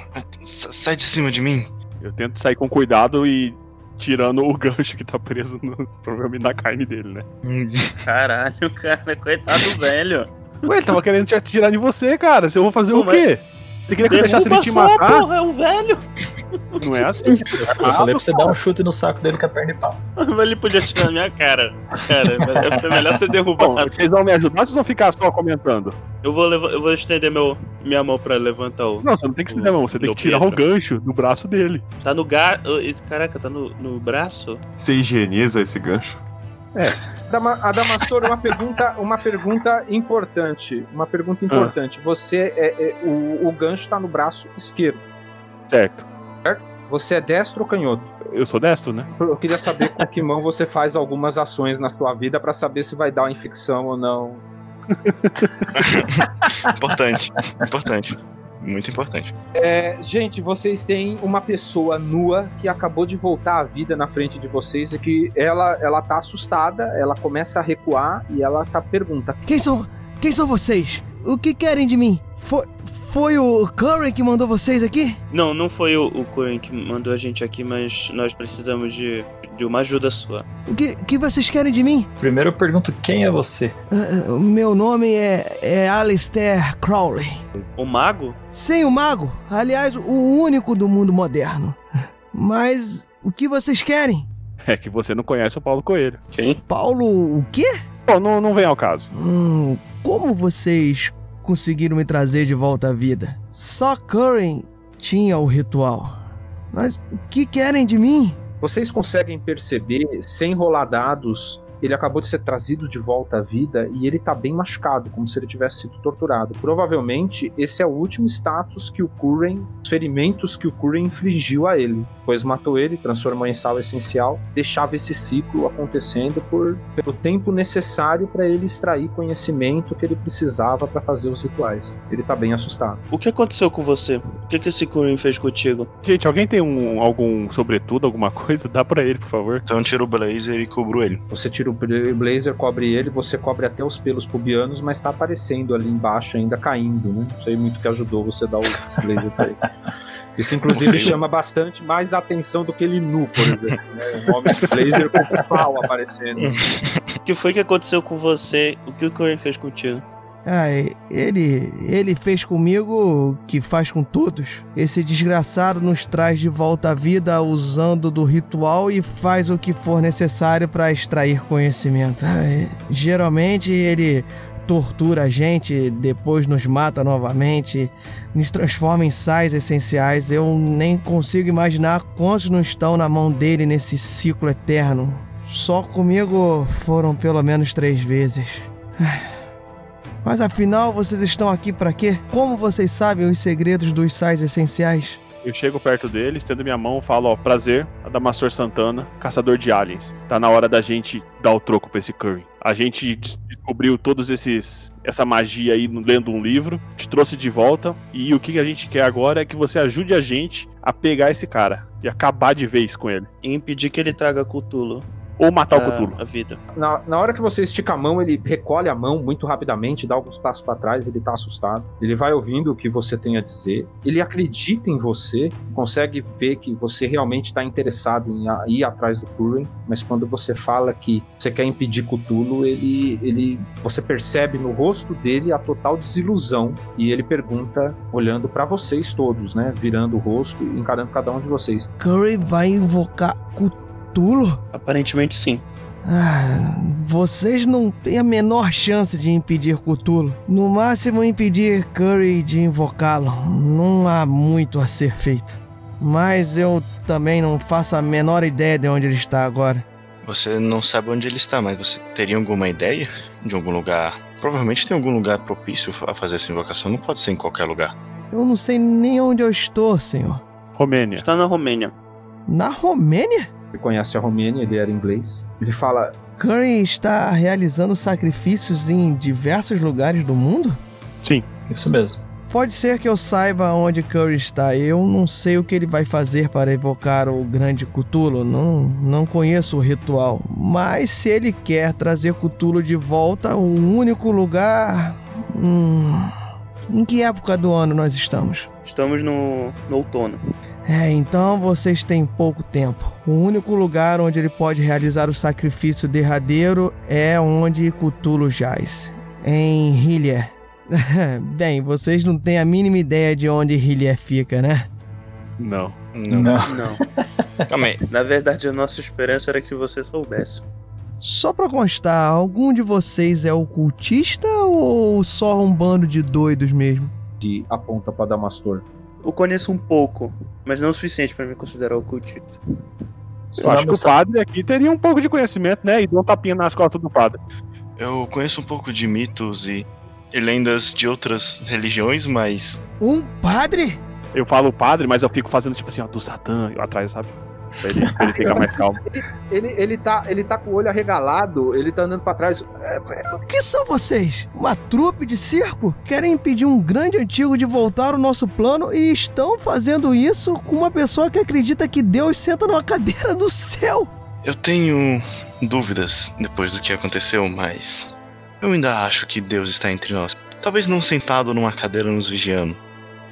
Sai de cima de mim. Eu tento sair com cuidado e tirando o gancho que tá preso no, provavelmente na carne dele, né? Caralho, cara, coitado velho. Ué, ele tava querendo te atirar em você, cara. Você eu vou fazer Pô, o quê? Você queria que eu deixasse ele te só, matar? porra, é um velho. Não é assim. Eu falei pra você dar um chute no saco dele com a perna de pau. Ele podia atirar na minha cara. Cara, foi melhor ter Bom, derrubado. vocês vão me ajudar ou vocês vão ficar só comentando? Eu vou, eu vou estender meu, minha mão pra levantar o. Não, você não tem que estender a mão, você tem que tirar o gancho do braço dele. Tá no ga... Caraca, tá no, no braço? Você higieniza esse gancho? Dama- Adamastor, uma pergunta, uma pergunta importante. Uma pergunta importante. Você é, é- o, o gancho tá no braço esquerdo. Certo. certo? Você é destro ou canhoto? Eu sou destro, né? Eu queria saber com que mão você faz algumas ações na sua vida pra saber se vai dar uma infecção ou não. Importante. Importante. Muito importante. É, gente, vocês têm uma pessoa nua que acabou de voltar à vida na frente de vocês e que ela, ela tá assustada, ela começa a recuar e ela tá pergunta: Quem são, quem são vocês? O que querem de mim? Foi, foi o Curry que mandou vocês aqui? Não, não foi o, o Coen que mandou a gente aqui, mas nós precisamos de, de uma ajuda sua. O que, que vocês querem de mim? Primeiro eu pergunto quem é você. O meu nome é, é Alistair Crowley. O mago? Sim, o mago. Aliás, o único do mundo moderno. Mas o que vocês querem? É que você não conhece o Paulo Coelho. Quem? Paulo, o quê? Bom, não, não vem ao caso. Hum, como vocês conseguiram me trazer de volta à vida? Só Curry tinha o ritual. Mas o que querem de mim? Vocês conseguem perceber, sem rolar dados, ele acabou de ser trazido de volta à vida e ele tá bem machucado, como se ele tivesse sido torturado. Provavelmente esse é o último status que o Curren, os ferimentos que o Curren infligiu a ele, pois matou ele, transformou em sal essencial, deixava esse ciclo acontecendo por pelo tempo necessário para ele extrair conhecimento que ele precisava para fazer os rituais. Ele tá bem assustado. O que aconteceu com você? O que, que esse Coen fez contigo? Gente, alguém tem um, algum sobretudo, alguma coisa? Dá pra ele, por favor. Então tira o blazer e cubro ele. Você tira o blazer, cobre ele, você cobre até os pelos pubianos, mas tá aparecendo ali embaixo ainda caindo, né? Não sei muito que ajudou você dar o blazer pra ele. Isso, inclusive, chama bastante mais atenção do que ele nu, por exemplo. Né? Um homem de blazer com o pau aparecendo. O que foi que aconteceu com você? O que o Coen fez contigo? Ah, ele, ele fez comigo o que faz com todos. Esse desgraçado nos traz de volta à vida usando do ritual e faz o que for necessário para extrair conhecimento. Ah, geralmente ele tortura a gente, depois nos mata novamente, nos transforma em sais essenciais. Eu nem consigo imaginar quantos não estão na mão dele nesse ciclo eterno. Só comigo foram pelo menos três vezes. Mas afinal, vocês estão aqui para quê? Como vocês sabem os segredos dos sais essenciais? Eu chego perto dele, estendo minha mão falo, ó, prazer, Adamastor Santana, caçador de aliens. Tá na hora da gente dar o troco pra esse Curry. A gente descobriu todos esses essa magia aí lendo um livro, te trouxe de volta e o que a gente quer agora é que você ajude a gente a pegar esse cara e acabar de vez com ele. E impedir que ele traga Cthulhu. Ou matar a, o Cthulhu. A vida. Na, na hora que você estica a mão, ele recolhe a mão muito rapidamente, dá alguns passos para trás, ele tá assustado. Ele vai ouvindo o que você tem a dizer. Ele acredita em você, consegue ver que você realmente está interessado em a, ir atrás do Curren, mas quando você fala que você quer impedir Cthulhu, ele, ele, você percebe no rosto dele a total desilusão e ele pergunta, olhando para vocês todos, né, virando o rosto e encarando cada um de vocês. Curry vai invocar Cthulhu? Cthulhu? Aparentemente sim. Ah, vocês não têm a menor chance de impedir Cthulhu. No máximo, impedir Curry de invocá-lo. Não há muito a ser feito. Mas eu também não faço a menor ideia de onde ele está agora. Você não sabe onde ele está, mas você teria alguma ideia de algum lugar? Provavelmente tem algum lugar propício a fazer essa invocação. Não pode ser em qualquer lugar. Eu não sei nem onde eu estou, senhor. Romênia. Está na Romênia. Na Romênia? Ele conhece a Romênia, ele era inglês. Ele fala: Curry está realizando sacrifícios em diversos lugares do mundo? Sim. Isso mesmo. Pode ser que eu saiba onde Curry está. Eu não sei o que ele vai fazer para evocar o grande Cthulhu. Não, não conheço o ritual. Mas se ele quer trazer Cthulhu de volta, o único lugar. Hum, em que época do ano nós estamos? Estamos no, no outono. É, então vocês têm pouco tempo. O único lugar onde ele pode realizar o sacrifício derradeiro é onde Cthulhu jaz. Em Hillier. Bem, vocês não têm a mínima ideia de onde Hillier fica, né? Não. Não. Não. Calma aí. Na verdade, a nossa esperança era que você soubesse. Só pra constar, algum de vocês é ocultista ou só um bando de doidos mesmo? De aponta pra Damastor. Eu conheço um pouco, mas não o suficiente para me considerar ocultista. Eu acho que o padre aqui teria um pouco de conhecimento, né? E dá um tapinha nas costas do padre. Eu conheço um pouco de mitos e, e lendas de outras religiões, mas Um padre? Eu falo padre, mas eu fico fazendo tipo assim, ó, do Satã atrás, sabe? Pra ele, pra ele ficar mais calmo. Ele, ele, tá, ele tá com o olho arregalado, ele tá andando pra trás. O que são vocês? Uma trupe de circo? Querem impedir um grande antigo de voltar ao nosso plano e estão fazendo isso com uma pessoa que acredita que Deus senta numa cadeira do céu. eu tenho dúvidas depois do que aconteceu, mas eu ainda acho que Deus está entre nós. Talvez não sentado numa cadeira nos vigiando.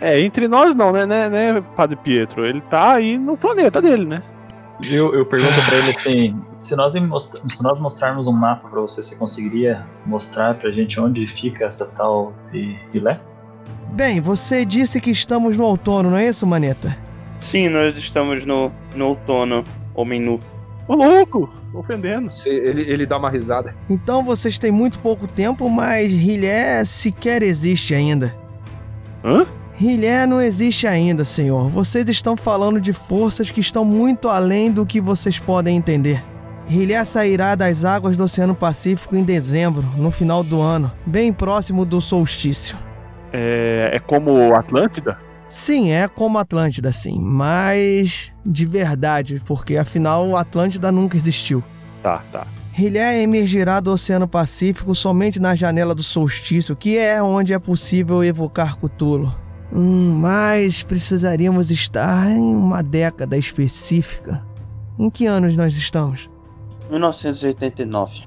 É, entre nós não, né, né, né, Padre Pietro? Ele tá aí no planeta dele, né? Eu, eu pergunto pra ele assim: se nós, se nós mostrarmos um mapa pra você, você conseguiria mostrar pra gente onde fica essa tal de Ilé? Bem, você disse que estamos no outono, não é isso, Maneta? Sim, nós estamos no, no outono, homem nu. Ô louco, ofendendo. Ele, ele dá uma risada. Então vocês têm muito pouco tempo, mas Rilé sequer existe ainda. Hã? Rilé não existe ainda, senhor. Vocês estão falando de forças que estão muito além do que vocês podem entender. Rilé sairá das águas do Oceano Pacífico em dezembro, no final do ano, bem próximo do solstício. É, é como Atlântida? Sim, é como Atlântida, sim, mas de verdade, porque afinal Atlântida nunca existiu. Tá, tá. Rilé emergirá do Oceano Pacífico somente na janela do solstício, que é onde é possível evocar Cthulhu. Hum, mas precisaríamos estar em uma década específica. Em que anos nós estamos? 1989.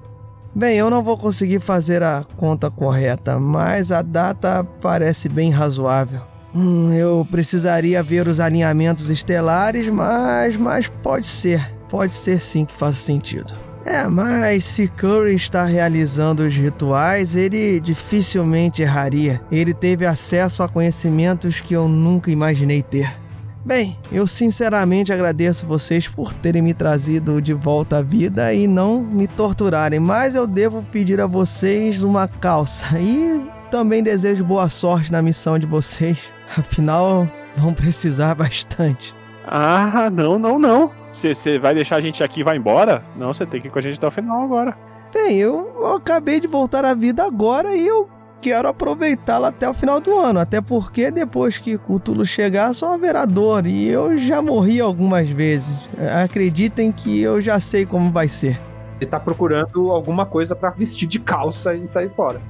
Bem, eu não vou conseguir fazer a conta correta, mas a data parece bem razoável. Hum, eu precisaria ver os alinhamentos estelares, mas, mas pode ser. Pode ser sim que faça sentido. É, mas se Curry está realizando os rituais, ele dificilmente erraria. Ele teve acesso a conhecimentos que eu nunca imaginei ter. Bem, eu sinceramente agradeço vocês por terem me trazido de volta à vida e não me torturarem, mas eu devo pedir a vocês uma calça e também desejo boa sorte na missão de vocês. Afinal, vão precisar bastante. Ah, não, não, não. Você vai deixar a gente aqui e vai embora? Não, você tem que ir com a gente até o final agora. Bem, eu acabei de voltar à vida agora e eu quero aproveitá-la até o final do ano. Até porque depois que Cthulhu chegar, só haverá dor. E eu já morri algumas vezes. Acreditem que eu já sei como vai ser. Ele tá procurando alguma coisa pra vestir de calça e sair fora.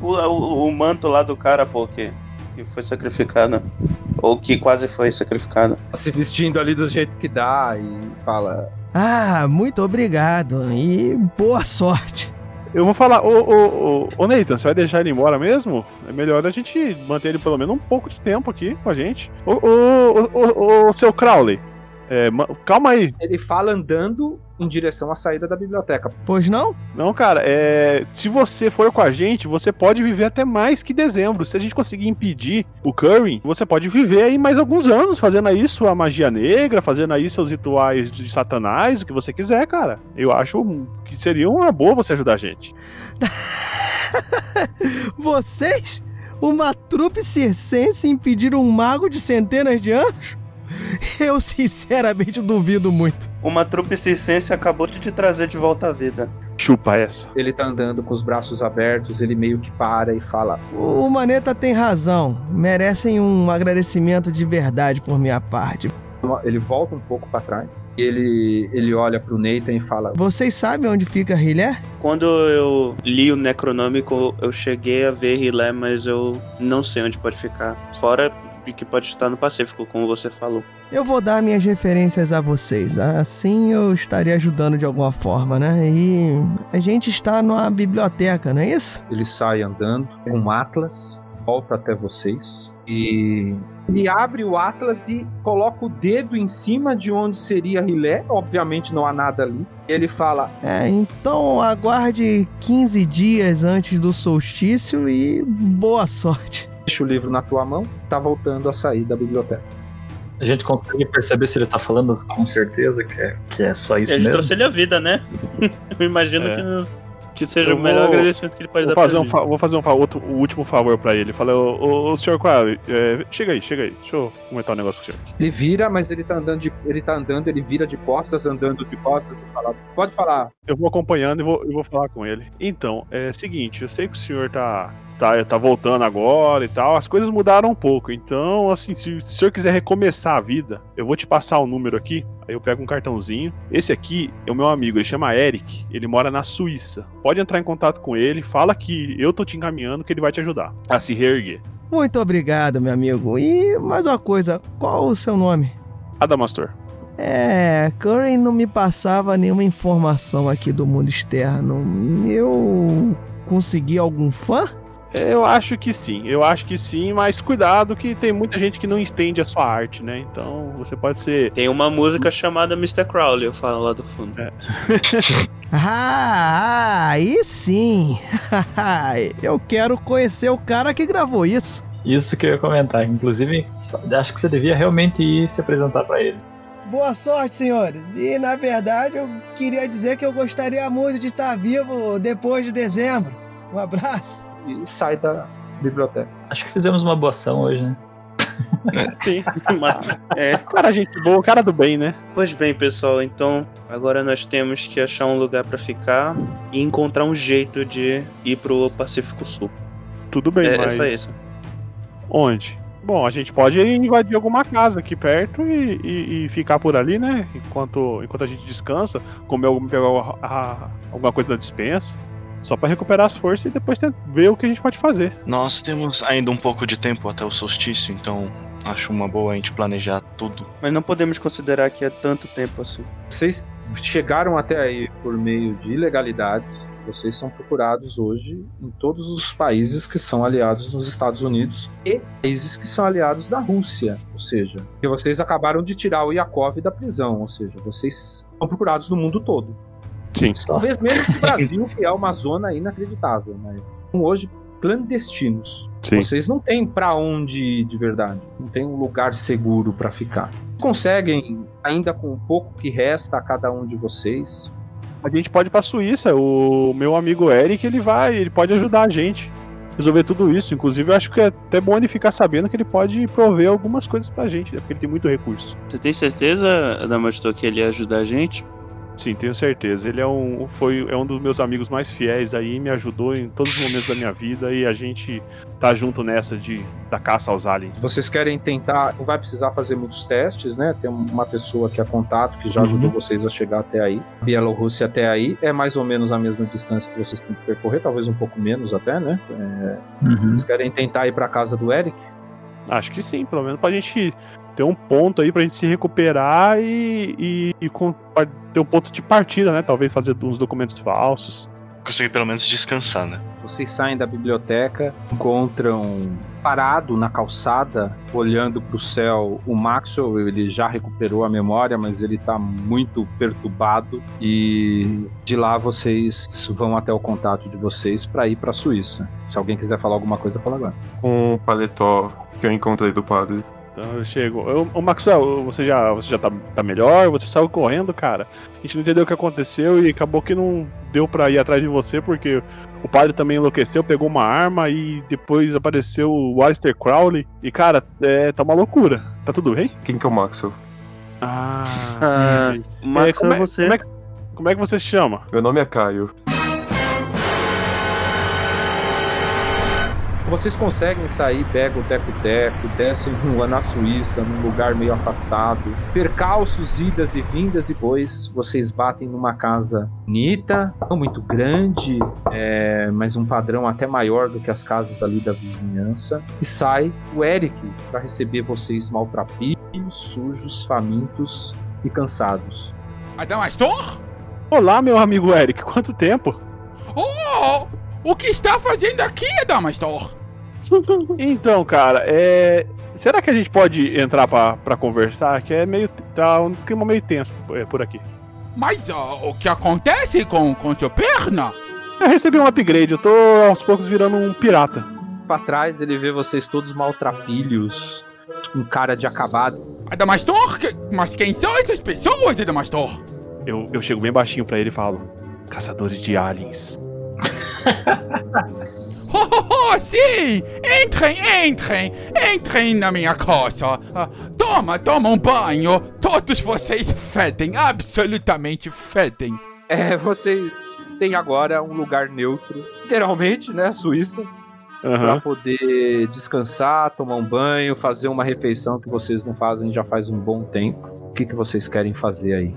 O, o, o manto lá do cara, pô, que, que foi sacrificado. Ou que quase foi sacrificado. Tá Se vestindo ali do jeito que dá e fala. Ah, muito obrigado e boa sorte. Eu vou falar, ô, ô, ô, ô Nathan, você vai deixar ele embora mesmo? É melhor a gente manter ele pelo menos um pouco de tempo aqui com a gente. Ô, ô, ô, ô, ô seu Crowley, é, ma- calma aí. Ele fala andando em direção à saída da biblioteca. Pois não? Não, cara, é, se você for com a gente, você pode viver até mais que dezembro. Se a gente conseguir impedir o Curry, você pode viver aí mais alguns anos fazendo aí sua magia negra, fazendo aí seus rituais de satanás, o que você quiser, cara. Eu acho que seria uma boa você ajudar a gente. Vocês? Uma trupe circense impedir um mago de centenas de anos? Eu sinceramente duvido muito. Uma trupe circense acabou de te trazer de volta à vida. Chupa essa. Ele tá andando com os braços abertos, ele meio que para e fala: O Maneta tem razão. Merecem um agradecimento de verdade por minha parte. Ele volta um pouco pra trás. E ele, ele olha pro Nathan e fala: Vocês sabem onde fica Rilé? Quando eu li o Necronômico, eu cheguei a ver Rilé, mas eu não sei onde pode ficar. Fora de que pode estar no Pacífico, como você falou. Eu vou dar minhas referências a vocês. Assim eu estaria ajudando de alguma forma, né? E a gente está numa biblioteca, não é isso? Ele sai andando com um Atlas, volta até vocês e ele abre o Atlas e coloca o dedo em cima de onde seria Rilé. Obviamente não há nada ali. Ele fala: É, então aguarde 15 dias antes do solstício e boa sorte. Deixa o livro na tua mão, tá voltando a sair da biblioteca. A gente consegue perceber se ele tá falando com certeza que é, que é só isso a gente mesmo. trouxe ele a vida, né? eu imagino É. que, nos- que seja Eu o melhor vou- agradecimento que ele pode Vou dar fazer, pra um vou fazer um outro, o último favor pra ele. Falei, ô, senhor Qual, é, chega aí, chega aí. Deixa eu comentar um negócio com o senhor. Ele vira, mas ele tá andando, de, ele tá andando, ele vira de costas, andando de costas e fala: Pode falar. Eu vou acompanhando e vou, eu vou falar com ele. Então, é o seguinte, eu sei que o senhor tá, tá, tá voltando agora e tal. As coisas mudaram um pouco. Então, assim, se, se o senhor quiser recomeçar a vida, eu vou te passar o número aqui. Aí eu pego um cartãozinho. Esse aqui é o meu amigo, ele chama Eric. Ele mora na Suíça. Pode entrar em contato com ele, fala que eu tô te encaminhando, que ele vai te ajudar a se reerguer. Muito obrigado, meu amigo. E mais uma coisa, qual o seu nome? Adamastor. É, Curry não me passava nenhuma informação aqui do mundo externo. Eu consegui algum fã? Eu acho que sim, eu acho que sim, mas cuidado que tem muita gente que não entende a sua arte, né? Então você pode ser. Tem uma música chamada Mr. Crowley, eu falo lá do fundo. Ah, aí sim. eu quero conhecer o cara que gravou isso. Isso que eu ia comentar. Inclusive, acho que você devia realmente ir se apresentar pra ele. Boa sorte, senhores. E na verdade, eu queria dizer que eu gostaria muito de estar vivo depois de dezembro. Um abraço. E sai da biblioteca. Acho que fizemos uma boa ação hoje, né? Sim, mas- é. Cara, gente boa, cara do bem, né? Pois bem, pessoal, então agora nós temos que achar um lugar pra ficar e encontrar um jeito de ir pro Pacífico Sul. Tudo bem, é, mas. é só isso. Onde? Bom, a gente pode invadir alguma casa aqui perto e, e- e ficar por ali, né? Enquanto, enquanto a gente descansa, comer algum, pegar a- a- alguma coisa da dispensa. Só pra recuperar as forças e depois ver o que a gente pode fazer. Nós temos ainda um pouco de tempo até o solstício, então acho uma boa a gente planejar tudo. Mas não podemos considerar que é tanto tempo assim. Vocês chegaram até aí por meio de ilegalidades. Vocês são procurados hoje em todos os países que são aliados dos Estados Unidos e países que são aliados da Rússia. Ou seja, que vocês acabaram de tirar o Yakov da prisão. Ou seja, vocês são procurados no mundo todo. Sim. Talvez menos no Brasil, que é uma zona inacreditável, mas são hoje clandestinos. Sim. Vocês não têm pra onde ir de verdade, não tem um lugar seguro pra ficar. Conseguem, ainda com o pouco que resta a cada um de vocês, A gente pode ir pra Suíça. O meu amigo Eric, ele vai, ele pode ajudar a gente a resolver tudo isso. Inclusive, eu acho que é até bom ele ficar sabendo que ele pode prover algumas coisas pra gente, né? Porque ele tem muito recurso. Você tem certeza, Damastor, que ele ia ajudar a gente? Sim, tenho certeza. Ele é um, foi, é um dos meus amigos mais fiéis aí, me ajudou em todos os momentos da minha vida e a gente tá junto nessa de, da caça aos aliens. Vocês querem tentar, não vai precisar fazer muitos testes, né? Tem uma pessoa que é contato que já Uhum. ajudou vocês a chegar até aí. Bielorrússia até aí é mais ou menos a mesma distância que vocês têm que percorrer, talvez um pouco menos até, né? É, Vocês querem tentar ir pra casa do Eric? Acho que sim, pelo menos pra gente ter um ponto aí pra gente se recuperar e, e, e com- ter um ponto de partida, né? Talvez fazer uns documentos falsos. Conseguir pelo menos descansar, né? Vocês saem da biblioteca, encontram parado na calçada, olhando para o céu, o Maxwell. Ele já recuperou a memória, mas ele está muito perturbado. E de lá vocês vão até o contato de vocês para ir para a Suíça. Se alguém quiser falar alguma coisa, fala agora. Com o paletó que eu encontrei do padre. Então eu chego. Eu, ô Maxwell, você já, você já tá, tá melhor? Você saiu correndo, cara. A gente não entendeu o que aconteceu e acabou que não deu pra ir atrás de você, porque o padre também enlouqueceu, pegou uma arma e depois apareceu o Alistair Crowley. E, cara, é, tá uma loucura. Tá tudo bem? Quem que é o Maxwell? Ah, Ah, o Maxwell como é você. Como é, como é que você se chama? Meu nome é Caio. Vocês conseguem sair, pegam o teco-teco, descem lá na Suíça, num lugar meio afastado. Percalços, idas e vindas, e depois vocês batem numa casa bonita, não muito grande, é, mas um padrão até maior do que as casas ali da vizinhança. E sai o Eric para receber vocês maltrapilhos, sujos, famintos e cansados. Adamastor? Olá, meu amigo Eric, quanto tempo? Oh! O que está fazendo aqui, Adamastor? Então, cara, é. Será que a gente pode entrar pra, pra conversar? Que é meio. tá um clima meio tenso é, por aqui. Mas ó, o que acontece com, com sua perna? Eu recebi um upgrade, eu tô aos poucos virando um pirata. Pra trás ele vê vocês todos maltrapilhos, com cara de acabado. Adamastor? Que- Mas quem são essas pessoas, Adamastor? Eu, eu chego bem baixinho pra ele e falo: Caçadores de aliens. Oh, oh, oh, sim! Entrem, entrem! Entrem na minha casa! Ah, toma, toma um banho! Todos vocês fedem, absolutamente fedem! É, vocês têm agora um lugar neutro, literalmente, né? Suíça. Aham. Pra poder descansar, tomar um banho, fazer uma refeição que vocês não fazem já faz um bom tempo. O que, que vocês querem fazer aí?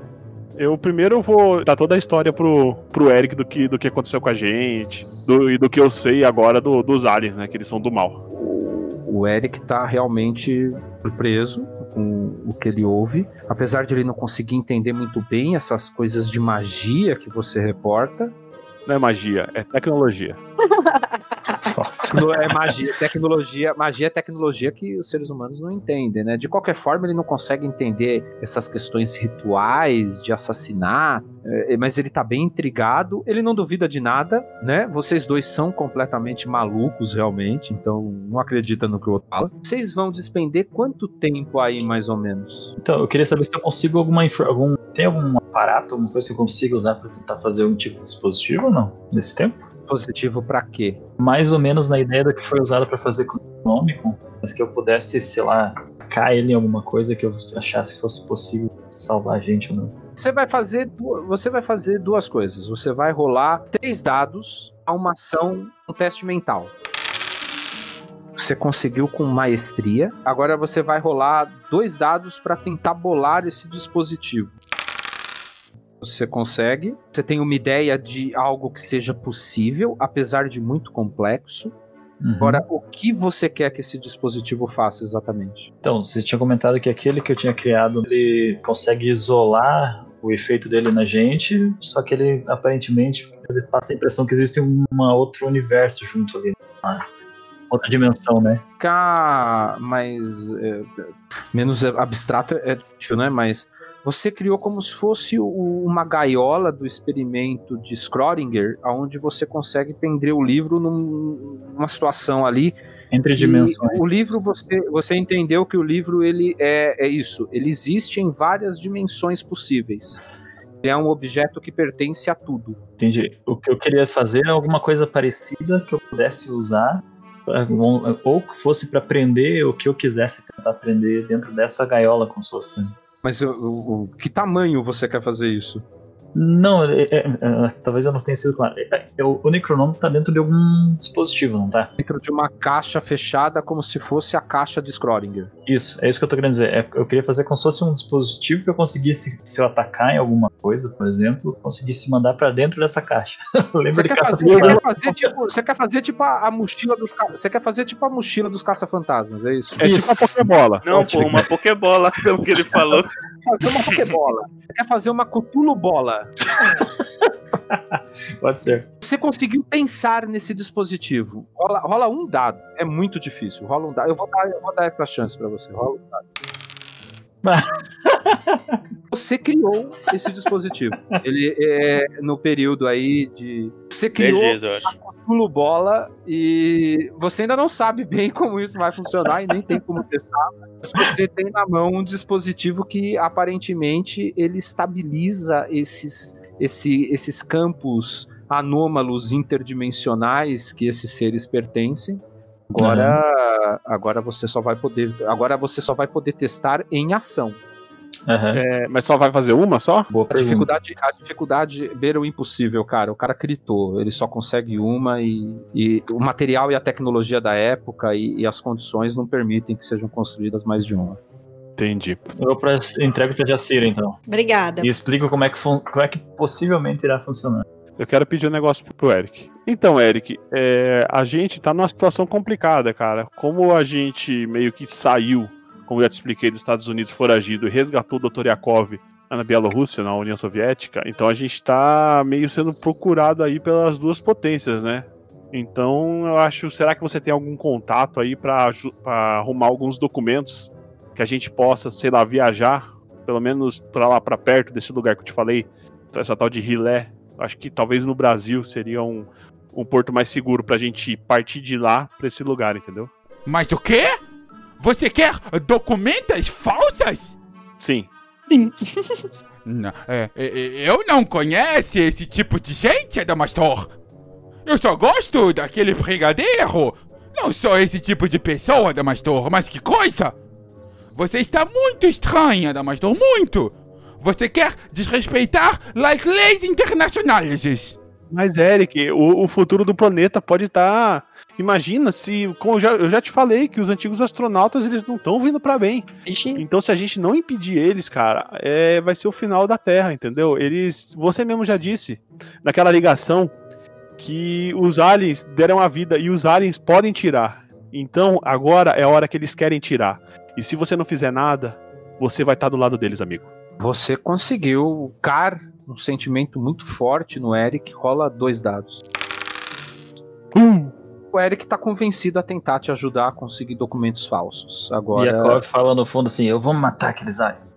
Eu primeiro vou dar toda a história pro, pro Eric do que, do que aconteceu com a gente do, e do que eu sei agora do- dos aliens, né? Que eles são do mal. O Eric tá realmente surpreso com o que ele ouve, apesar de ele não conseguir entender muito bem essas coisas de magia que você reporta. Não é magia, é tecnologia. Tecno- É magia, tecnologia, magia é tecnologia que os seres humanos não entendem, né? De qualquer forma, ele não consegue entender essas questões rituais de assassinar, é, mas ele tá bem intrigado, ele não duvida de nada, né? Vocês dois são completamente malucos, realmente, então não acredita no que o outro fala. Vocês vão despender quanto tempo aí, mais ou menos? Então, eu queria saber se eu consigo alguma algum tem algum aparato, alguma coisa que eu consiga usar pra tentar fazer algum tipo de dispositivo ou não nesse tempo? Positivo pra quê? Mais ou menos na ideia do que foi usado pra fazer com o Omicron, mas que eu pudesse, sei lá, cair ele em alguma coisa que eu achasse que fosse possível salvar a gente ou não. Você vai fazer, você vai fazer duas coisas. Você vai rolar três dados a uma ação, um teste mental. Você conseguiu com maestria. Agora você vai rolar dois dados para tentar bolar esse dispositivo. Você consegue. Você tem uma ideia de algo que seja possível, apesar de muito complexo. Uhum. Agora, o que você quer que esse dispositivo faça exatamente? Então, você tinha comentado que aquele que eu tinha criado, ele consegue isolar o efeito dele na gente, só que ele aparentemente ele passa a impressão que existe uma outro universo junto ali. uma outra dimensão, né? ficar mais é, menos abstrato é difícil, né? Mas você criou como se fosse uma gaiola do experimento de Schrödinger, onde você consegue prender o livro num- numa situação ali Entre dimensões. O livro você você entendeu que o livro ele é, é isso, ele existe em várias dimensões possíveis. Ele é um objeto que pertence a tudo. Entendi. O que eu queria fazer é alguma coisa parecida que eu pudesse usar, pra- ou que fosse para aprender o que eu quisesse tentar aprender dentro dessa gaiola, como se fosse. Mas o, o- o- que tamanho você quer fazer isso? Não, é- é- é- talvez eu não tenha sido claro. É- é- o, o Necronome tá dentro de algum dispositivo, não tá? Dentro de uma caixa fechada, como se fosse a caixa de Schrödinger. Isso, é isso que eu tô querendo dizer. É- eu queria fazer como se fosse um dispositivo que eu conseguisse, se eu atacar em alguma coisa, por exemplo, conseguisse mandar pra dentro dessa caixa. Lembra Você de caça fazer, você quer fazer tipo, você quer fazer tipo a, a mochila dos você quer fazer tipo a mochila dos caça-fantasmas, é isso? É tipo uma Pokébola. Não, pô, uma Pokébola, pelo que ele falou. Fazer uma Pokébola. Você quer fazer uma Cthulhu bola. Pode ser. Você conseguiu pensar nesse dispositivo. Rola, rola um dado. É muito difícil. Rola um dado. Eu vou dar, eu vou dar essa chance pra você. Rola um dado. Você criou esse dispositivo. Ele é no período aí de. Você criou Beleza, eu acho. a Cthulhu bola e você ainda não sabe bem como isso vai funcionar e nem tem como testar. Mas você tem na mão um dispositivo que aparentemente ele estabiliza esses, esse, esses campos anômalos interdimensionais que esses seres pertencem. Agora, agora você só vai poder, agora você só vai poder testar em ação. É, mas só vai fazer uma só? Boa A dificuldade, a dificuldade beira o impossível, cara. O cara critou, ele só consegue uma e, e o material e a tecnologia da época e, e as condições não permitem que sejam construídas mais de uma. Entendi. Eu pra, entrego pra Jacira, então. Obrigada. E explico como é que, como é que possivelmente irá funcionar. Eu quero pedir um negócio pro Eric. Então, Eric, é, a gente tá numa situação complicada, cara. Como a gente meio que saiu, como já te expliquei, dos Estados Unidos foragido e resgatou o Dr. Yakov na Bielorrússia, na União Soviética, então a gente tá meio sendo procurado aí pelas duas potências, né? Então, eu acho, será que você tem algum contato aí pra arrumar alguns documentos que a gente possa, sei lá, viajar, pelo menos pra lá, pra perto desse lugar que eu te falei, essa tal de Rilé, acho que talvez no Brasil seria um, um porto mais seguro pra gente partir de lá pra esse lugar, entendeu? Mas o quê? Você quer documentas falsas? Sim. Sim. Não, é, é, é, eu não conheço esse tipo de gente, Adamastor. Eu só gosto daquele brigadeiro. Não sou esse tipo de pessoa, Adamastor, mas que coisa! Você está muito estranha, Adamastor, muito! Você quer desrespeitar as leis internacionais. Mas, Eric, o, o futuro do planeta pode estar. Imagina se. Como eu já, eu já te falei, que os antigos astronautas eles não estão vindo pra bem. Então, se a gente não impedir eles, cara, é, vai ser o final da Terra, entendeu? Eles. Você mesmo já disse, naquela ligação, que os aliens deram a vida e os aliens podem tirar. Então, agora é a hora que eles querem tirar. E se você não fizer nada, você vai estar do lado deles, amigo. Você conseguiu car um sentimento muito forte no Eric, rola dois dados. O Eric tá convencido a tentar te ajudar a conseguir documentos falsos. Agora. Yakov fala no fundo assim: eu vou matar aqueles aliens.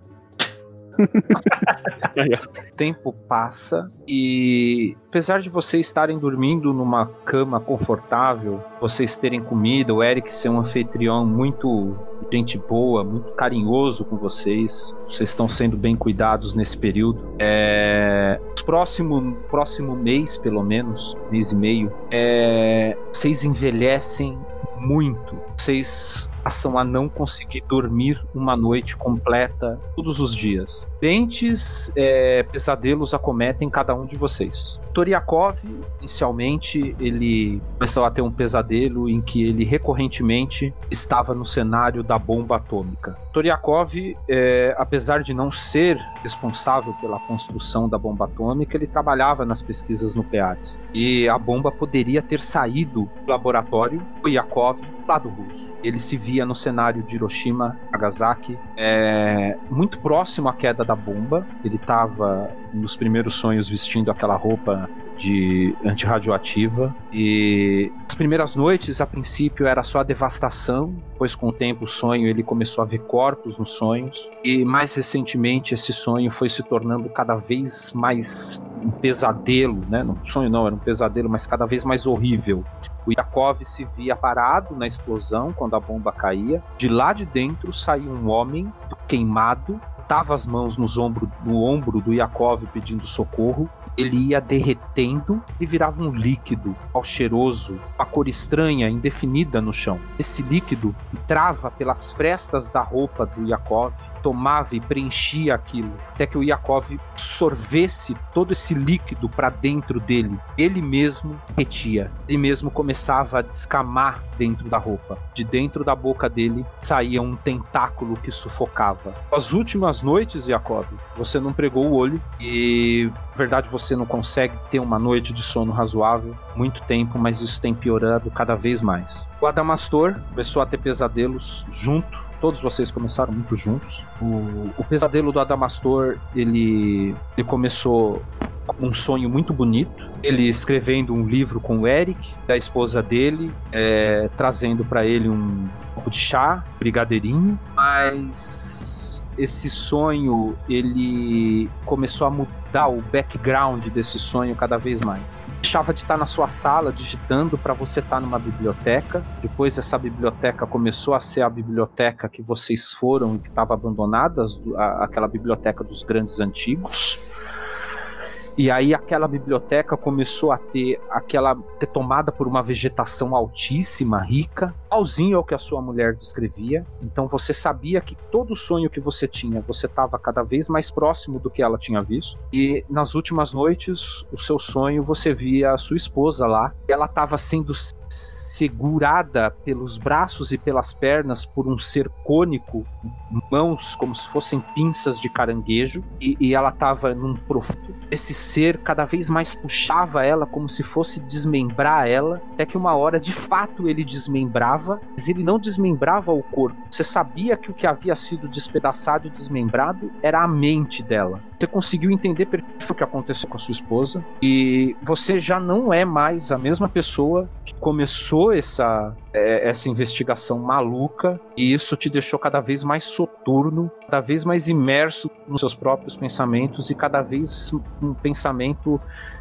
O tempo passa e, apesar de vocês estarem dormindo numa cama confortável, vocês terem comida, o Eric ser um anfitrião muito gente boa, muito carinhoso com vocês, vocês estão sendo bem cuidados nesse período. É, próximo, próximo mês, pelo menos, mês e meio, é, vocês envelhecem muito. Vocês passam a não conseguir dormir uma noite completa todos os dias. Dentes, é, pesadelos acometem cada um de vocês. Toriakov, inicialmente, ele começou a ter um pesadelo em que ele recorrentemente estava no cenário da bomba atômica. Toriakov, é, apesar de não ser responsável pela construção da bomba atômica, ele trabalhava nas pesquisas nucleares. E a bomba poderia ter saído do laboratório do Yakov lado russo. Ele se via no cenário de Hiroshima, Nagasaki, é, muito próximo à queda da bomba. Ele estava nos primeiros sonhos vestindo aquela roupa de antirradioativa e as primeiras noites a princípio era só a devastação, pois com o tempo o sonho ele começou a ver corpos nos sonhos e mais recentemente esse sonho foi se tornando cada vez mais um pesadelo, né? Não sonho não, era um pesadelo, mas cada vez mais horrível. O Yakov se via parado na explosão quando a bomba caía. De lá de dentro saiu um homem queimado, botava as mãos nos ombro, no ombro do Yakov pedindo socorro. Ele ia derretendo e virava um líquido, ao cheiroso, uma cor estranha, indefinida no chão. Esse líquido entrava pelas frestas da roupa do Yakov, tomava e preenchia aquilo, até que o Yakov sorvesse todo esse líquido para dentro dele. Ele mesmo retia, ele mesmo começava a descamar dentro da roupa. De dentro da boca dele saía um tentáculo que sufocava. As últimas noites, Yakov, você não pregou o olho e, na verdade, você não consegue ter uma noite de sono razoável muito tempo, mas isso tem piorado cada vez mais. O Adamastor começou a ter pesadelos junto todos vocês começaram muito juntos. O, o pesadelo do Adamastor, ele, ele começou com um sonho muito bonito. Ele escrevendo um livro com o Eric, da esposa dele, é, trazendo para ele um copo de chá, brigadeirinho, mas esse sonho ele começou a mudar o background desse sonho cada vez mais. Deixava de estar na sua sala digitando para você estar numa biblioteca. Depois essa biblioteca começou a ser a biblioteca que vocês foram e que estava abandonada, aquela biblioteca dos grandes antigos. E aí aquela biblioteca começou a ter aquela ser tomada por uma vegetação altíssima, rica, igualzinho ao que a sua mulher descrevia. Então você sabia que todo sonho que você tinha, você estava cada vez mais próximo do que ela tinha visto. E nas últimas noites, o seu sonho você via a sua esposa lá, e ela estava sendo segurada pelos braços e pelas pernas por um ser cônico, mãos como se fossem pinças de caranguejo, e, e ela estava num profundo. Esse ser cada vez mais puxava ela como se fosse desmembrar ela, até que uma hora de fato ele desmembrava, mas ele não desmembrava o corpo. Você sabia que o que havia sido despedaçado e desmembrado era a mente dela. Você conseguiu entender o que aconteceu com a sua esposa e você já não é mais a mesma pessoa que começou essa, é, essa investigação maluca e isso te deixou cada vez mais soturno, cada vez mais imerso nos seus próprios pensamentos e cada vez um pensamento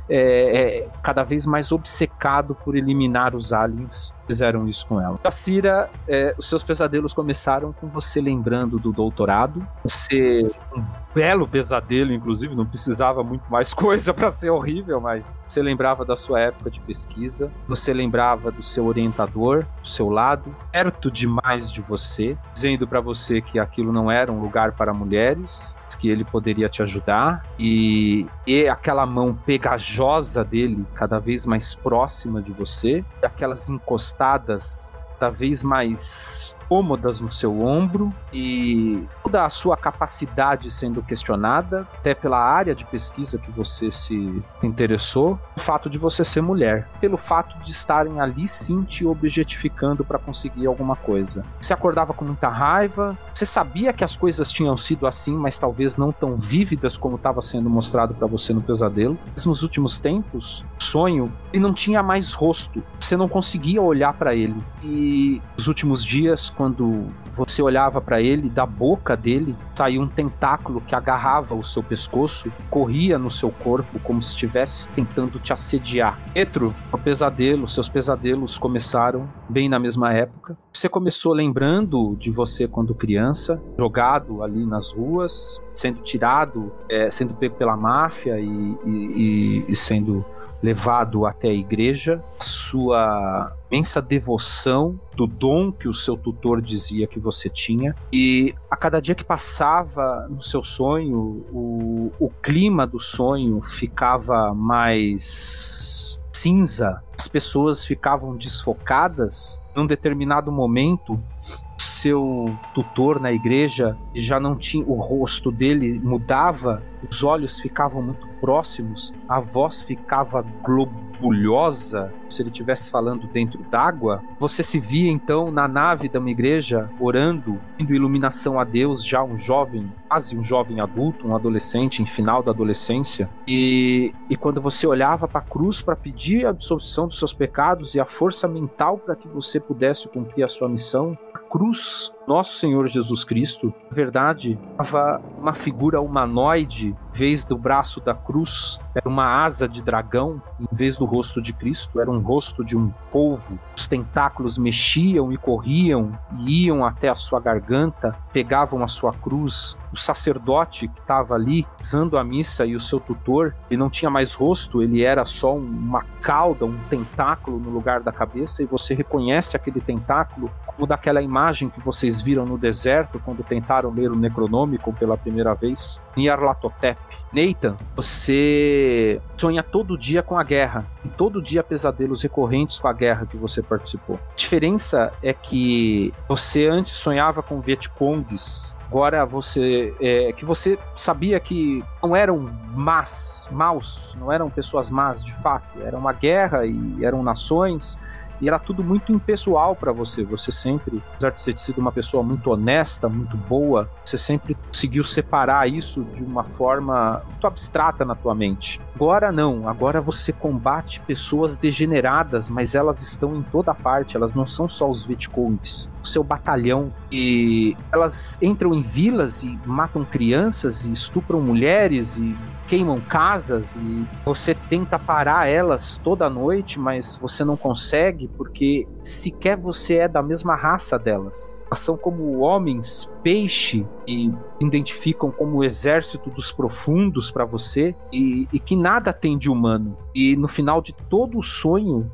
é, é, cada vez mais obcecado por eliminar os aliens. Fizeram isso com ela. A Cira, é, os seus pesadelos começaram com você lembrando do doutorado. Você. Um belo pesadelo, inclusive, não precisava muito mais coisa para ser horrível, mas você lembrava da sua época de pesquisa, você lembrava do seu orientador, do seu lado, perto demais de você, dizendo para você que aquilo não era um lugar para mulheres, que ele poderia te ajudar e, e aquela mão pegajosa dele cada vez mais próxima de você, aquelas encostadas cada vez mais cômodas no seu ombro e toda a sua capacidade sendo questionada, até pela área de pesquisa que você se interessou, o fato de você ser mulher, pelo fato de estarem ali sim te objetificando para conseguir alguma coisa. Você acordava com muita raiva, você sabia que as coisas tinham sido assim, mas talvez não tão vívidas como estava sendo mostrado para você no pesadelo. Mas nos últimos tempos, sonho, ele não tinha mais rosto. Você não conseguia olhar para ele. E nos últimos dias, quando você olhava para ele, da boca dele saía um tentáculo que agarrava o seu pescoço, corria no seu corpo como se estivesse tentando te assediar. Petro, o pesadelo, seus pesadelos começaram bem na mesma época. Você começou lembrando de você quando criança, jogado ali nas ruas, sendo tirado, é, sendo pego pela máfia e, e, e sendo levado até a igreja, a sua imensa devoção do dom que o seu tutor dizia que você tinha. E a cada dia que passava no seu sonho, o, o clima do sonho ficava mais cinza, as pessoas ficavam desfocadas. Num determinado momento, seu tutor na igreja já não tinha o rosto dele mudava, os olhos ficavam muito próximos, a voz ficava globulhosa, se ele estivesse falando dentro d'água. Você se via então na nave de uma igreja orando, indo iluminação a Deus, já um jovem, quase um jovem adulto, um adolescente em final da adolescência. E, e quando você olhava para a cruz para pedir a absolvição dos seus pecados e a força mental para que você pudesse cumprir a sua missão, cruz nosso Senhor Jesus Cristo, na verdade, estava uma figura humanoide, em vez do braço da cruz, era uma asa de dragão, em vez do rosto de Cristo, era um rosto de um polvo. Os tentáculos mexiam e corriam e iam até a sua garganta, pegavam a sua cruz. O sacerdote que estava ali, rezando a missa e o seu tutor, ele não tinha mais rosto, ele era só uma cauda, um tentáculo no lugar da cabeça, e você reconhece aquele tentáculo como daquela imagem que vocês viram no deserto quando tentaram ler o Necronômico pela primeira vez, Nyarlathotep. Nathan, você sonha todo dia com a guerra, e todo dia pesadelos recorrentes com a guerra que você participou. A diferença é que você antes sonhava com Vietcongs, agora você é, que você sabia que não eram más, maus, não eram pessoas más de fato, era uma guerra e eram nações e era tudo muito impessoal para você. Você sempre, apesar de ter sido uma pessoa muito honesta, muito boa, você sempre conseguiu separar isso de uma forma muito abstrata na tua mente. Agora não, agora você combate pessoas degeneradas, mas elas estão em toda parte, elas não são só os Vietcongs. O seu batalhão e elas entram em vilas e matam crianças e estupram mulheres e queimam casas e você tenta parar elas toda noite, mas você não consegue porque sequer você é da mesma raça delas. Elas são como homens peixe e se identificam como o exército dos profundos para você e, e que nada tem de humano. E no final de todo o sonho,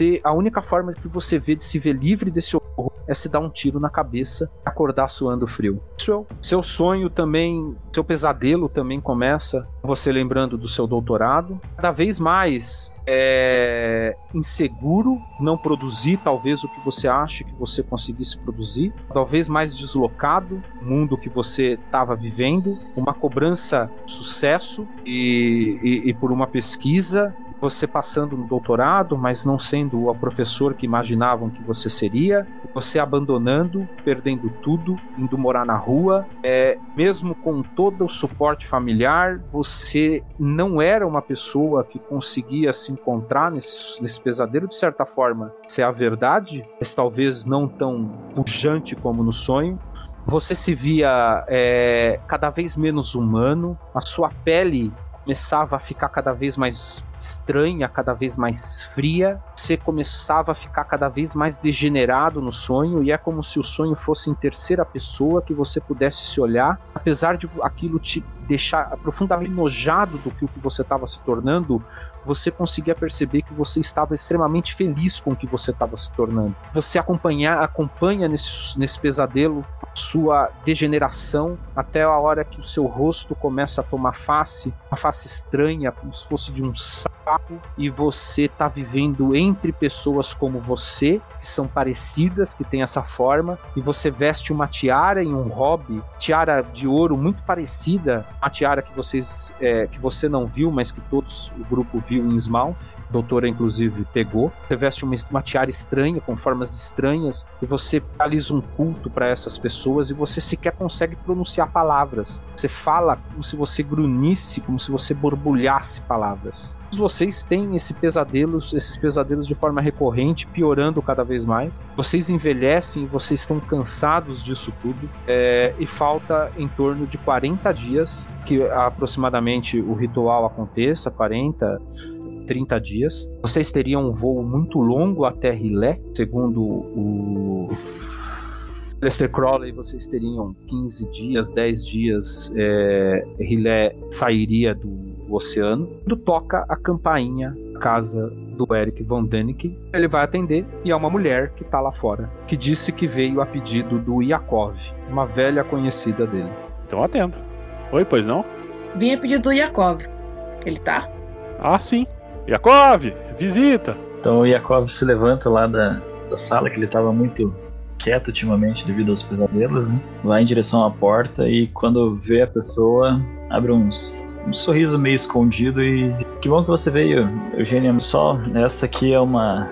você, a única forma que você vê de se ver livre desse horror é se dar um tiro na cabeça, acordar suando frio. Seu, seu sonho também, seu pesadelo também começa você lembrando do seu doutorado. Cada vez mais é inseguro, não produzir talvez o que você acha que você conseguisse produzir, talvez mais deslocado, mundo que você estava vivendo, uma cobrança sucesso e, e, e por uma pesquisa você passando no doutorado, mas não sendo o professor que imaginavam que você seria, você abandonando, perdendo tudo, indo morar na rua, é, mesmo com todo o suporte familiar, você não era uma pessoa que conseguia se encontrar nesse, nesse pesadelo, de certa forma, se é a verdade, mas talvez não tão pujante como no sonho, você se via é, cada vez menos humano, a sua pele começava a ficar cada vez mais estranha, cada vez mais fria, você começava a ficar cada vez mais degenerado no sonho e é como se o sonho fosse em terceira pessoa que você pudesse se olhar, apesar de aquilo te deixar profundamente nojado do que o que você estava se tornando, você conseguia perceber que você estava extremamente feliz com o que você estava se tornando. Você acompanhar, acompanha nesse, nesse pesadelo sua degeneração até a hora que o seu rosto começa a tomar face, uma face estranha, como se fosse de um sapo, e você está vivendo entre pessoas como você, que são parecidas, que têm essa forma, e você veste uma tiara e um hobby, tiara de ouro muito parecida, a tiara que vocês é, que você não viu, mas que todos o grupo viu em Smouth. Doutora, inclusive, pegou. Você veste uma, uma tiara estranha, com formas estranhas, e você realiza um culto para essas pessoas e você sequer consegue pronunciar palavras. Você fala como se você grunisse, como se você borbulhasse palavras. Vocês têm esse pesadelos, esses pesadelos de forma recorrente, piorando cada vez mais. Vocês envelhecem, vocês estão cansados disso tudo. É, e falta em torno de 40 dias que aproximadamente o ritual aconteça 40, 30 dias. Vocês teriam um voo muito longo até Rilé, segundo o Lester Crowley, vocês teriam 15 dias, 10 dias, é, Rilé sairia do oceano. Quando toca a campainha casa do Eric Von Däniken, ele vai atender e é uma mulher que está lá fora, que disse que veio a pedido do Yakov, uma velha conhecida dele. Então atendo. Oi, pois não? Vim a pedido do Yakov. Ele tá? Ah, sim. Yakov, visita! Então o Yakov se levanta lá da, da sala, que ele estava muito quieto ultimamente devido aos pesadelos, né? Vai em direção à porta e quando vê a pessoa, abre uns, um sorriso meio escondido e que bom que você veio, Eugênia. Só essa aqui é uma,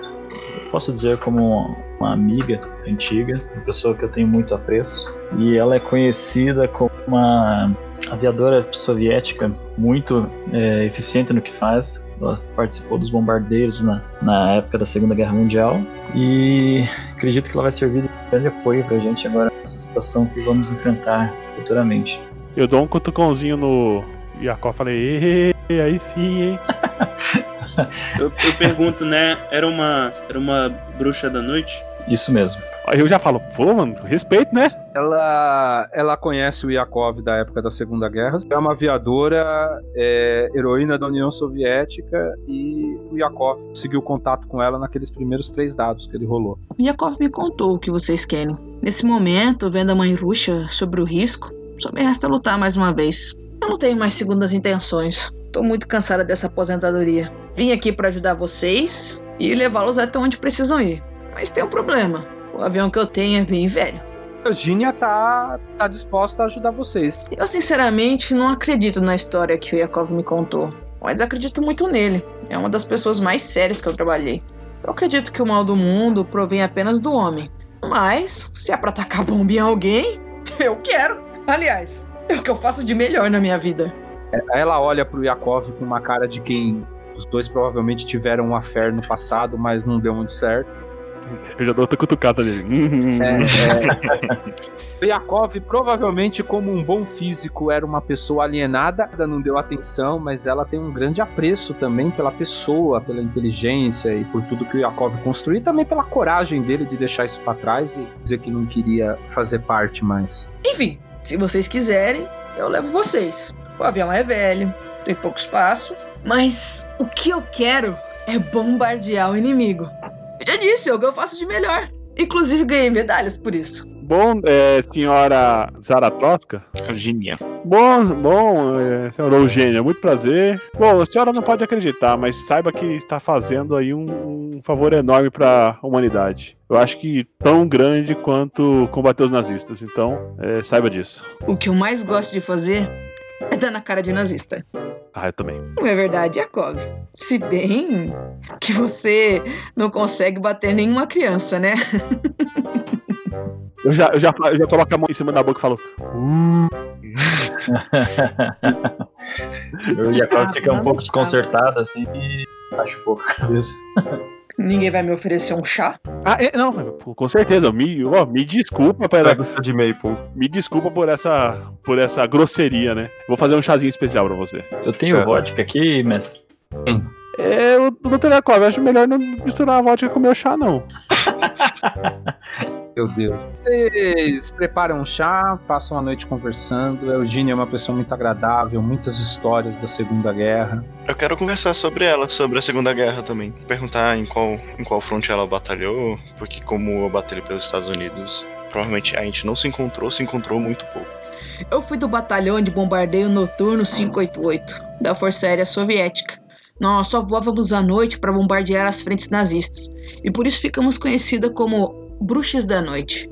posso dizer como uma amiga antiga, uma pessoa que eu tenho muito apreço e ela é conhecida como uma aviadora soviética muito é, eficiente no que faz. Ela participou dos bombardeiros na, na época da Segunda Guerra Mundial e acredito que ela vai servir de grande apoio para a gente agora nessa situação que vamos enfrentar futuramente. Eu dou um cutucãozinho no Yakov falei, aí sim, hein? eu, eu pergunto, né? Era uma, era uma bruxa da noite? Isso mesmo. Aí eu já falo, pô, mano, respeito, né? Ela, ela conhece o Yakov da época da Segunda Guerra. É uma aviadora, é, heroína da União Soviética e o Yakov conseguiu contato com ela naqueles primeiros três dados que ele rolou. O Yakov me contou o que vocês querem. Nesse momento, vendo a mãe Ruxa sobre o risco, só me resta lutar mais uma vez. Eu não tenho mais segundas intenções. Tô muito cansada dessa aposentadoria. Vim aqui para ajudar vocês e levá-los até onde precisam ir. Mas tem um problema. O avião que eu tenho é bem velho. A Virginia tá, tá disposta a ajudar vocês. Eu sinceramente não acredito na história que o Yakov me contou. Mas acredito muito nele. É uma das pessoas mais sérias que eu trabalhei. Eu acredito que o mal do mundo provém apenas do homem. Mas, se é pra atacar bomba em alguém, eu quero. Aliás, é o que eu faço de melhor na minha vida. Ela olha pro Yakov com uma cara de quem os dois provavelmente tiveram um affair no passado, mas não deu muito certo Eu já dou outra cutucada nele. Hum, É, é. Yakov, provavelmente, como um bom físico, era uma pessoa alienada, ainda não deu atenção, mas ela tem um grande apreço também pela pessoa, pela inteligência e por tudo que o Yakov construiu, e também pela coragem dele de deixar isso pra trás e dizer que não queria fazer parte mais. Enfim, se vocês quiserem, eu levo vocês. O avião é velho, tem pouco espaço, mas o que eu quero é bombardear o inimigo. Eu já disse, é o que eu faço de melhor. Inclusive ganhei medalhas por isso. Bom, é, senhora Zaratroska. Eugênia. Bom, bom, é, senhora Eugênia, muito prazer. Bom, a senhora não pode acreditar, mas saiba que está fazendo aí um, um favor enorme para a humanidade. Eu acho que tão grande quanto combater os nazistas. Então, é, saiba disso. O que eu mais gosto de fazer é dar na cara de nazista. Ah, eu também. Não é verdade, Yakov? Se bem que você não consegue bater nenhuma criança, né? Eu já, eu já, eu já coloco a mão em cima da boca e falo. "Uh". Eu Cláudia fica um pouco desconcertada assim e acho um pouco a cabeça. Ninguém vai me oferecer um chá? Ah, é, não, com certeza. Me, ó, me desculpa pela, de maple. Me desculpa por essa, por essa grosseria, né? Vou fazer um chazinho especial pra você. Eu tenho vodka aqui, mestre. É, o Dr. Yakov, acho melhor não misturar a vodka com o meu chá, não. Meu Deus. Vocês preparam um chá, passam a noite conversando. Eugênia é uma pessoa muito agradável, muitas histórias da Segunda Guerra. Eu quero conversar sobre ela, sobre a Segunda Guerra também. Perguntar em qual, em qual fronte ela batalhou, porque como eu batalhei pelos Estados Unidos, provavelmente a gente não se encontrou, se encontrou muito pouco. Eu fui do batalhão de bombardeio noturno 588 da Força Aérea Soviética. Nós só voávamos à noite para bombardear as frentes nazistas e por isso ficamos conhecidas como Bruxas da Noite.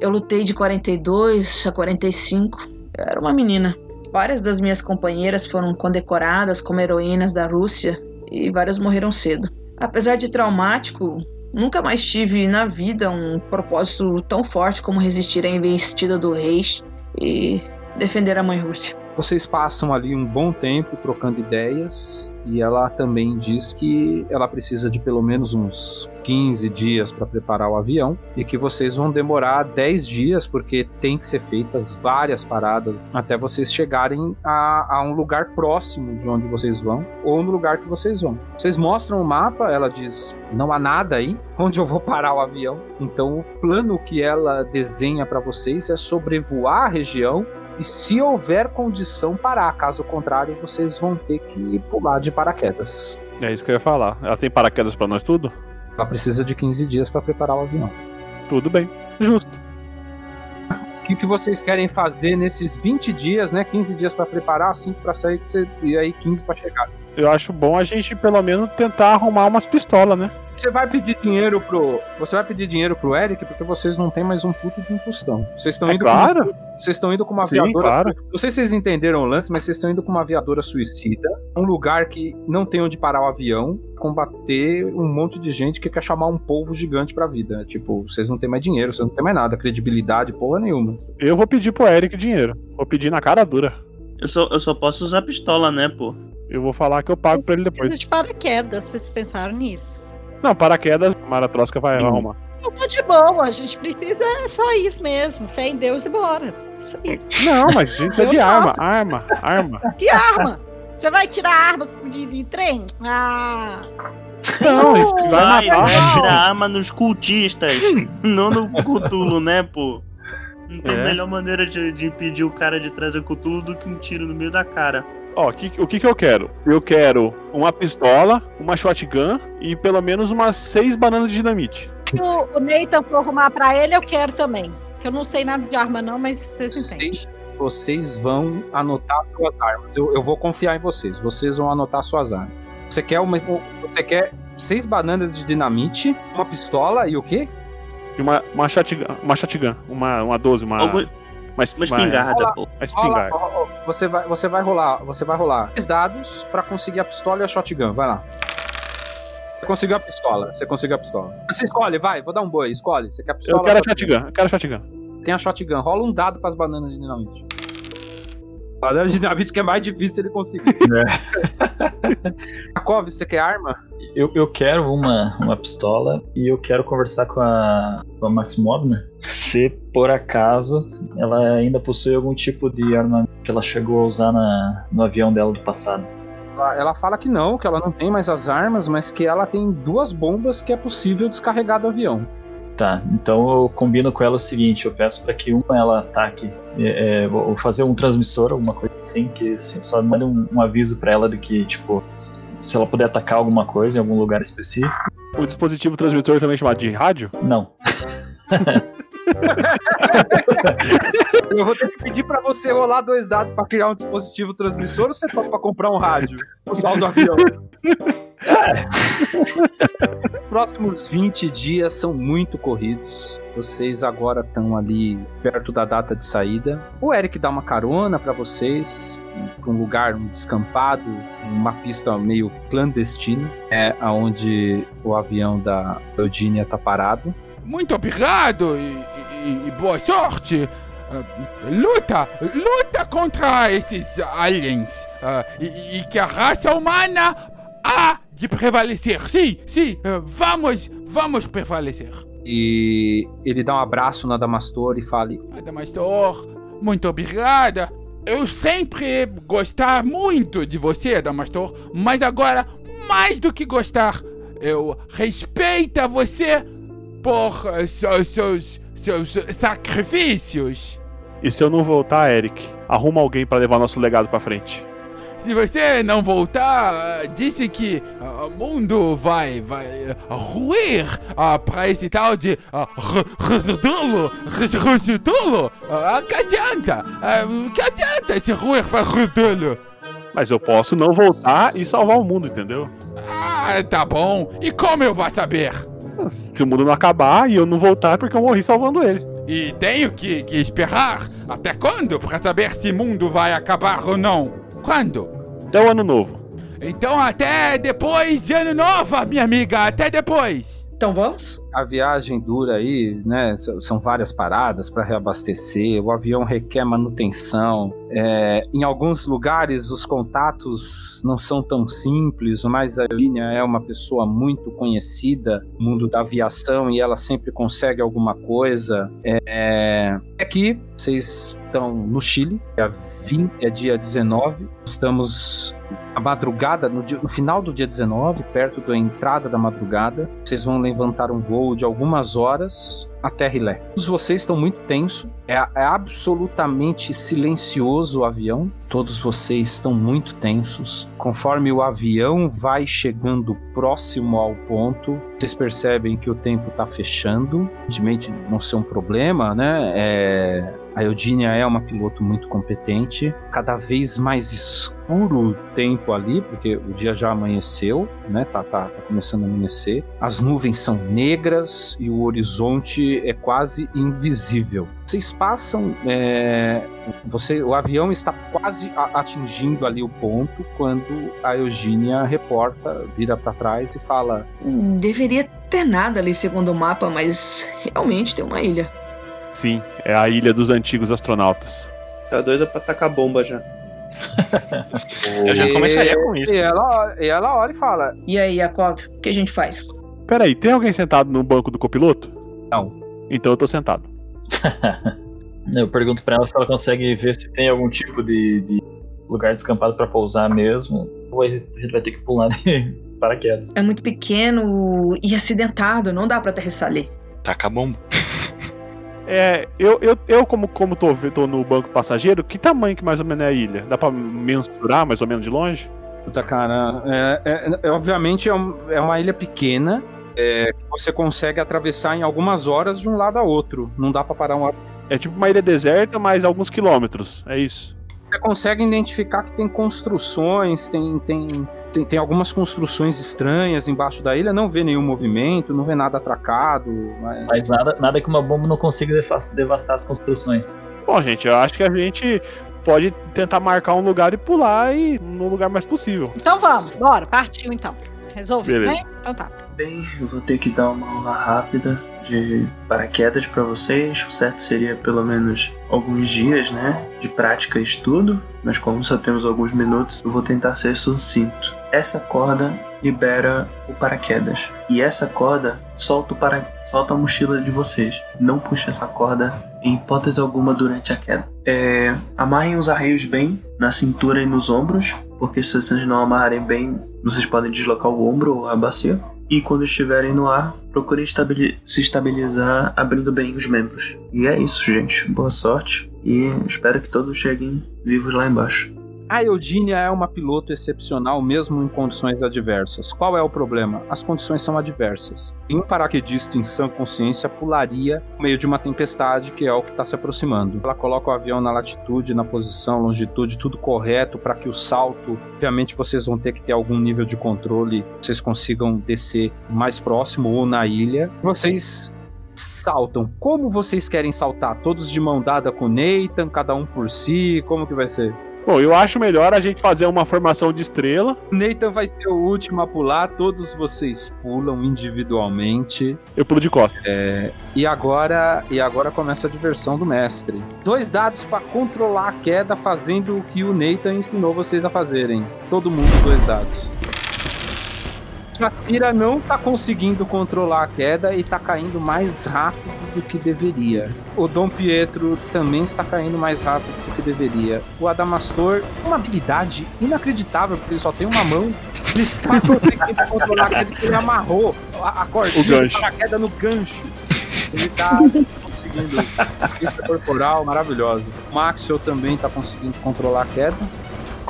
Eu lutei de 42 a 45. Eu era uma menina. Várias das minhas companheiras foram condecoradas como heroínas da Rússia e várias morreram cedo. Apesar de traumático, nunca mais tive na vida um propósito tão forte como resistir à investida do Reich e defender a mãe Rússia. Vocês passam ali um bom tempo trocando ideias e ela também diz que ela precisa de pelo menos uns 15 dias para preparar o avião e que vocês vão demorar 10 dias porque tem que ser feitas várias paradas até vocês chegarem a, a um lugar próximo de onde vocês vão ou no lugar que vocês vão. Vocês mostram o mapa, ela diz: não há nada aí onde eu vou parar o avião. Então o plano que ela desenha para vocês é sobrevoar a região e se houver condição parar, caso contrário, vocês vão ter que pular de paraquedas. É isso que eu ia falar. Ela tem paraquedas pra nós tudo? Ela precisa de 15 dias para preparar o avião. Tudo bem, justo. O que, que vocês querem fazer nesses 20 dias, né? 15 dias para preparar, 5 para sair e aí 15 para chegar. Eu acho bom a gente pelo menos tentar arrumar umas pistolas, né? Você vai pedir dinheiro pro. Você vai pedir dinheiro pro Eric porque vocês não têm mais um puto de um tostão. Vocês estão É indo claro. com uma, Vocês estão indo com uma Sim, aviadora. claro. Não sei se vocês entenderam o lance, mas vocês estão indo com uma aviadora suicida, um lugar que não tem onde parar o avião, combater um monte de gente que quer chamar um povo gigante pra vida. Tipo, vocês não têm mais dinheiro, vocês não têm mais nada, credibilidade, porra nenhuma. Eu vou pedir pro Eric dinheiro. Vou pedir na cara dura. Eu só, eu só posso usar pistola, né, pô? Eu vou falar que eu pago pra ele depois. De paraquedas, vocês pensaram nisso. Não, paraquedas, Maratrosca vai arrumar. Eu tô de boa, a gente precisa é só isso mesmo. Fé em Deus e bora. Isso aí. Não, mas a gente precisa de Eu arma, arma, arma. Que arma? Você vai tirar a arma de, de trem? Ah. Não, a gente vai Vai, matar. vai tirar arma nos cultistas, não no Cthulhu, né, pô? Não tem É. melhor maneira de, de impedir o cara de trazer Cthulhu do que um tiro no meio da cara. Ó, que- o que que eu quero? Eu quero uma pistola, uma shotgun e pelo menos umas seis bananas de dinamite. Se o, o Nathan for arrumar pra ele, eu quero também. Que eu não sei nada de arma, não, mas vocês entendem. Vocês, vocês vão anotar suas armas. Eu, eu vou confiar em vocês. Vocês vão anotar suas armas. Você quer uma. Você quer seis bananas de dinamite, uma pistola e o quê? E uma, uma shotgun, uma shotgun, uma, uma 12, uma. Algum- uma, Uma espingarda, Rola- pô. Uma Rola- espingarda. ó, ó, você vai, você vai rolar, você vai rolar três dados pra conseguir a pistola e a shotgun. Vai lá. Você conseguiu a pistola. Você conseguiu a pistola. Você escolhe, vai. Vou dar um boi. Escolhe. Você quer a pistola? Eu quero a shotgun, eu quero a shotgun. Tem a shotgun. Rola um dado pras bananas de A dinamite que é mais difícil ele conseguir. É. Você quer arma? Eu, eu quero uma, uma pistola e eu quero conversar com a, com a Maximov, Se por acaso ela ainda possui algum tipo de arma que ela chegou a usar na, no avião dela do passado. Ela, ela fala que não, que ela não tem mais as armas, mas que ela tem duas bombas que é possível descarregar do avião. Tá, então eu combino com ela o seguinte: eu peço para que uma ela ataque, é, é, vou fazer um transmissor, alguma coisa assim, que assim, só mande um, um aviso para ela de que, tipo, se ela puder atacar alguma coisa em algum lugar específico. O dispositivo transmissor também é chamado de rádio? Não. Eu vou ter que pedir pra você rolar dois dados pra criar um dispositivo transmissor ou você topa pra comprar um rádio? O saldo do avião. Próximos 20 dias são muito corridos. Vocês agora estão ali perto da data de saída. O Eric dá uma carona para vocês para um lugar um descampado, uma pista meio clandestina, é aonde o avião da Eugênia tá parado. Muito obrigado e, e, e boa sorte. Uh, luta, luta contra esses aliens uh, e, e, que a raça humana há de prevalecer. Sim, sim, uh, vamos, vamos prevalecer. E ele dá um abraço na Damastor e fala: Damastor, muito obrigada. Eu sempre gostar muito de você, Damastor, mas agora, mais do que gostar, eu respeito você por seus, seus, seus sacrifícios. E se eu não voltar, Eric, arruma alguém para levar nosso legado para frente. Se você não voltar, disse que o mundo vai, vai ruir uh, para esse tal de Redulo, Redulo. Que adianta? Que adianta esse ruir para Redulo? Mas eu posso não voltar e salvar o mundo, entendeu? Ah, tá bom. E como eu vou saber? Se o mundo não acabar e eu não voltar, é porque eu morri salvando ele. E tenho que, que esperar até quando para saber se o mundo vai acabar ou não? Quando? Até o ano novo. Então até depois de ano novo, minha amiga. Até depois. Então vamos? A viagem dura aí, né? São várias paradas para reabastecer. O avião requer manutenção. É, em alguns lugares os contatos não são tão simples, mas a linha é uma pessoa muito conhecida no mundo da aviação e ela sempre consegue alguma coisa. É, aqui vocês estão no Chile, é, 20, é dia 19. Estamos a madrugada, no, dia, no, final do dia 19, perto da entrada da madrugada, vocês vão levantar um voo de algumas horas até Rilé. Todos vocês estão muito tensos, é, é, absolutamente silencioso o avião, todos vocês estão muito tensos. Conforme o avião vai chegando próximo ao ponto, vocês percebem que o tempo está fechando, evidentemente não ser um problema, né? É, a Eudínia é uma piloto muito competente, cada vez mais escuro o tempo ali, porque o dia já amanheceu, né? Tá, tá, tá começando a amanhecer. As nuvens são negras e o horizonte é quase invisível. Vocês passam, é, você, o avião está quase atingindo ali o ponto quando a Eugênia reporta, vira para trás e fala: hum, Deveria ter nada ali segundo o mapa, mas realmente tem uma ilha. Sim, é a ilha dos antigos astronautas. Tá doida pra tacar bomba já. Eu já começaria com isso. E ela, e ela olha e fala: E aí, Yakov, o que a gente faz? Peraí, tem alguém sentado no banco do copiloto? Não. Então eu tô sentado. eu pergunto pra ela se ela consegue ver se tem algum tipo de, de lugar descampado para pousar mesmo. Ou a gente vai ter que pular de paraquedas. É muito pequeno e acidentado, não dá pra aterrissar ali. Taca a bomba. É, eu, eu, eu como, como tô, tô no banco passageiro, que tamanho que mais ou menos é a ilha? Dá pra mensurar mais ou menos de longe? Puta, cara, é, é, é obviamente é, um, é, uma ilha pequena, é, que você consegue atravessar em algumas horas de um lado a outro. Não dá pra parar um... É tipo uma ilha deserta, mas alguns quilômetros, é isso? Você consegue identificar que tem construções, tem, tem, tem, tem, algumas construções estranhas embaixo da ilha, não vê nenhum movimento, não vê nada atracado. Mas, mas nada, nada que uma bomba não consiga devastar as construções. Bom, gente, eu acho que a gente pode tentar marcar um lugar e pular e no lugar mais possível. Então vamos, bora, partiu então. Resolvido, Beleza. né? Então tá. Bem, eu vou ter que dar uma aula rápida de paraquedas para vocês. O certo seria pelo menos alguns dias, né, de prática e estudo, mas como só temos alguns minutos, eu vou tentar ser sucinto. Essa corda libera o paraquedas e essa corda solta, o para... solta a mochila de vocês. Não puxe essa corda em hipótese alguma durante a queda. É... Amarrem os arreios bem na cintura e nos ombros, porque se vocês não amarrarem bem, vocês podem deslocar o ombro ou a bacia. E quando estiverem no ar, estabili- se estabilizar abrindo bem os membros. E é isso, gente. Boa sorte e espero que todos cheguem vivos lá embaixo. A Eudínia é uma piloto excepcional mesmo em condições adversas. Qual é o problema? As condições são adversas. Um paraquedista em sã consciência pularia no meio de uma tempestade, que é o que está se aproximando. Ela coloca o avião na latitude, na posição, longitude, tudo correto para que o salto, obviamente vocês vão ter que ter algum nível de controle, vocês consigam descer mais próximo ou na ilha. Vocês saltam. Como vocês querem saltar? Todos de mão dada com o Nathan, cada um por si? Como que vai ser? Bom, eu acho melhor a gente fazer uma formação de estrela. Nathan vai ser o último a pular, todos vocês pulam individualmente. Eu pulo de costas. É, e agora, e agora começa a diversão do mestre. Dois dados para controlar a queda, fazendo o que o Nathan ensinou vocês a fazerem. Todo mundo dois dados. A Cira não tá conseguindo controlar a queda e tá caindo mais rápido do que deveria. O Dom Pietro também está caindo mais rápido do que deveria. O Adamastor, uma habilidade inacreditável, porque ele só tem uma mão. Ele está conseguindo controlar a queda porque ele amarrou a, a cordinha para a queda no gancho. Ele tá conseguindo. Isso corporal maravilhosa. O Maxwell também tá conseguindo controlar a queda.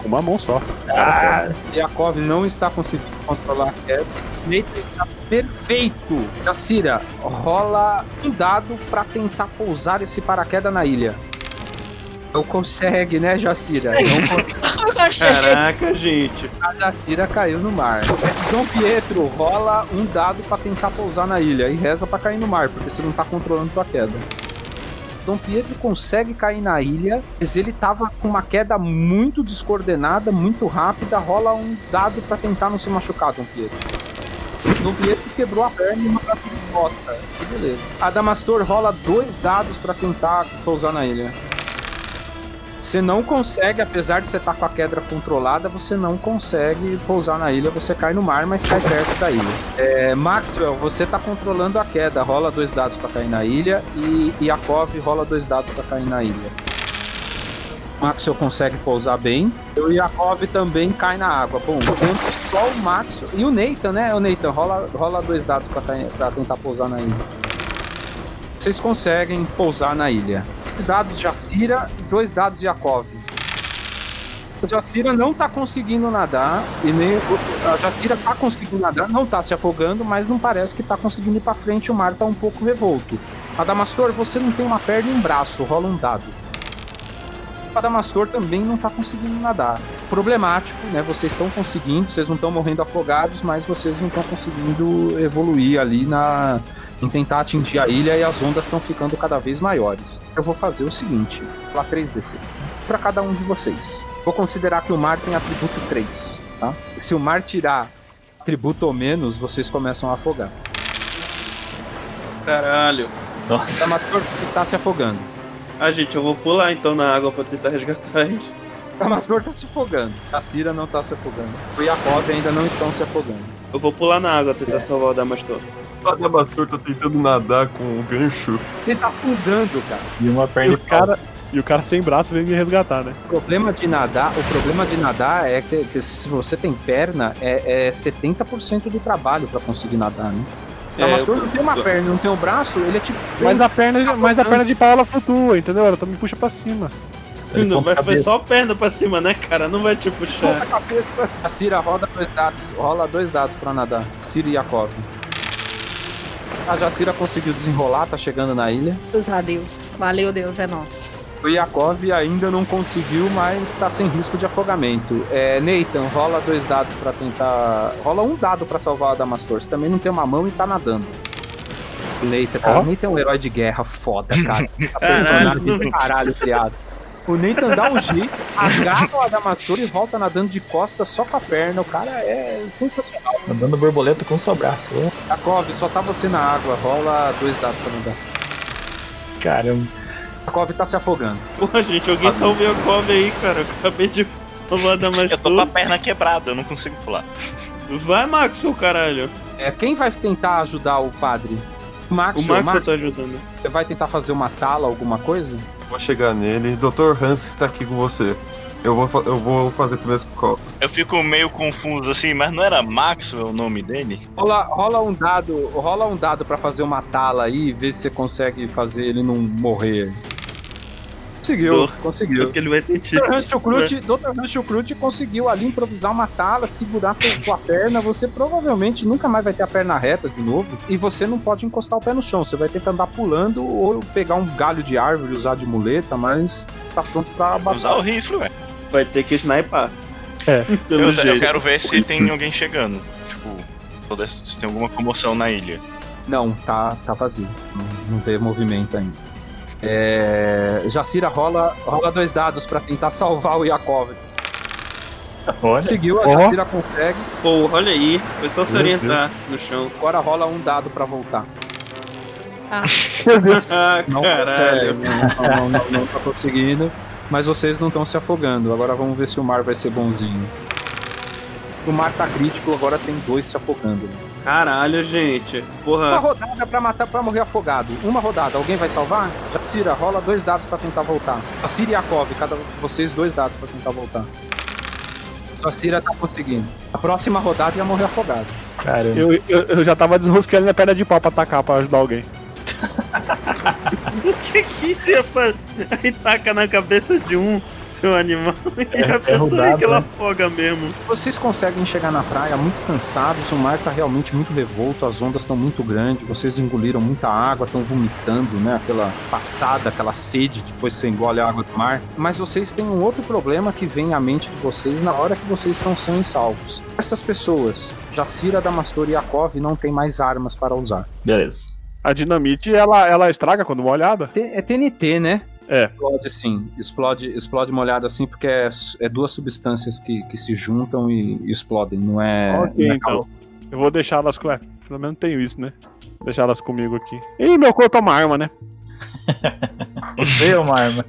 Com uma mão só. Ah, Yakov não está conseguindo controlar a queda. Nathan está perfeito. Jacira, rola um dado para tentar pousar esse paraquedas na ilha. Não consegue, né, Jacira? Não consegue. Caraca, gente. A Jacira caiu no mar. João Pietro, rola um dado para tentar pousar na ilha e reza para cair no mar, porque você não tá controlando tua queda. Dom Pietro consegue cair na ilha, mas ele tava com uma queda muito descoordenada, muito rápida. Rola um dado para tentar não se machucar, Dom Pietro. Dom Pietro quebrou a perna e uma fratura exposta. Beleza. Adamastor rola dois dados para tentar pousar na ilha. Você não consegue, apesar de você estar com a queda controlada, você não consegue pousar na ilha, você cai no mar, mas cai perto da ilha. É, Maxwell, você está controlando a queda, rola dois dados para cair na ilha e Yakov rola dois dados para cair na ilha. Maxwell consegue pousar bem. E o Yakov também cai na água. Bom, só o Maxwell. E o Nathan, né? O Nathan rola, rola dois dados para tentar pousar na ilha. Vocês conseguem pousar na ilha. Dois dados Jacira e dois dados Yakov. O Jacira não tá conseguindo nadar e nem a Jacira tá conseguindo nadar, não tá se afogando, mas não parece que tá conseguindo ir para frente, o mar tá um pouco revolto. Adamastor, você não tem uma perna e um braço, rola um dado. Adamastor também não tá conseguindo nadar. Problemático, né? Vocês estão conseguindo, vocês não estão morrendo afogados, mas vocês não estão conseguindo evoluir ali na em tentar atingir a ilha e as ondas estão ficando cada vez maiores. Eu vou fazer o seguinte, lá 3d6, né? para cada um de vocês. Vou considerar que o mar tem atributo 3, tá? Se o mar tirar atributo ou menos, vocês começam a afogar. Caralho. Nossa. Damastor está se afogando. Ah, gente, eu vou pular então na água pra tentar resgatar ele. Damastor está se afogando. A Cira não está se afogando. O Yakov ainda não estão se afogando. Eu vou pular na água tentar salvar o Damastor. O Adamastor tá tentando nadar com o gancho. Ele tá afundando, cara. E uma E perna o cara, e o cara sem braço veio me resgatar, né? O problema de nadar, o problema de nadar é que, que se você tem perna, é, é 70% do trabalho pra conseguir nadar, né? É, Damastor eu- não tem uma perna, não tem um braço, ele é tipo. Mas a perna, mas a perna de pau ela flutua, entendeu? Ela me puxa pra cima. Não vai foi só perna pra cima, né, cara? Não vai te puxar. a cabeça. A Cira roda dois dados, rola dois dados pra nadar. Cira e Yakov. A Jacira conseguiu desenrolar, tá chegando na ilha. A Deus. Valeu, Deus, é nosso. O Yakov ainda não conseguiu, mas tá sem risco de afogamento. É, Nathan, rola dois dados pra tentar. Rola um dado pra salvar o Adamastor. Você também não tem uma mão e tá nadando. Nathan, cara, Ó. o Nathan é um herói de guerra foda, cara. A personagem do caralho criado. O Nathan dá um jeito, agarra o Adamastor e volta nadando de costas só com a perna. O cara é sensacional. Andando borboleta com o seu braço. Jakov, só tá você na água. Rola dois dados pra nadar. Caramba. Jakov tá se afogando. Porra, gente, alguém salve a Kobe aí, cara. Eu acabei de salvar da mais Eu tô com a perna quebrada, eu não consigo pular. Vai, Max, ô caralho. É, quem vai tentar ajudar o padre? O Max, O Max tá ajudando. Você vai tentar fazer uma tala, alguma coisa? Vou chegar nele. Dr. Hans está aqui com você. Eu vou, fa- eu vou fazer primeiro com Eu fico meio confuso assim, mas não era Maxwell o nome dele? Rola, rola um dado, rola um dado para fazer uma tala aí, ver se você consegue fazer ele não morrer. Conseguiu, Dor. conseguiu. Porque ele vai sentir. Dr. Rancho Dr. Crute conseguiu ali improvisar uma tala, segurar com, com a perna. Você provavelmente nunca mais vai ter a perna reta de novo. E você não pode encostar o pé no chão. Você vai ter que andar pulando ou pegar um galho de árvore, usar de muleta, mas tá pronto pra bater. Usar o rifle, ué. Vai ter que sniper. É. Pelo Eu, eu quero ver se tem alguém chegando. Tipo, se tem alguma comoção na ilha. Não, tá, tá vazio. Não, não vê movimento ainda. É... Jacira rola, rola dois dados pra tentar salvar o Yakov. Conseguiu, a Ó. Jacira consegue. Porra, olha aí. Foi só se Meu orientar no chão. Agora rola um dado pra voltar. ah, Não caralho. consegue, não, não, não, não tá conseguindo. Mas vocês não estão se afogando. Agora vamos ver se o mar vai ser bonzinho. O mar tá crítico, agora tem dois se afogando. Caralho, gente. Uma Porra. rodada pra matar para morrer afogado. Uma rodada. Alguém vai salvar? Jacira, rola dois dados pra tentar voltar. Jacira e Yakov, cada um de vocês dois dados pra tentar voltar. Jacira tá conseguindo. A próxima rodada ia morrer afogado. Caramba. Eu, eu, eu já tava desrosqueando na perna de pau pra atacar, pra ajudar alguém. O que que isso ia fazer? Aí taca na cabeça de um, seu animal. E a pessoa rodado, que ela né? afoga mesmo. Vocês conseguem chegar na praia muito cansados, o mar tá realmente muito revolto, as ondas estão muito grandes, vocês engoliram muita água, estão vomitando, né? Aquela passada, aquela sede, depois você engole a água do mar. Mas vocês têm um outro problema que vem à mente de vocês na hora que vocês estão sãos e salvos. Essas pessoas, Jacira, Damastor e Yakov, não têm mais armas para usar. Beleza. A dinamite, ela, ela estraga quando molhada? É TNT, né? É. Explode sim, explode, explode molhado assim, porque é, é duas substâncias que, que se juntam e explodem, não é. ok, não é então. calor. Eu vou deixar elas com. É, pelo menos tenho isso, né? Deixar elas comigo aqui. Ih, meu corpo é uma arma, né? Você é uma arma.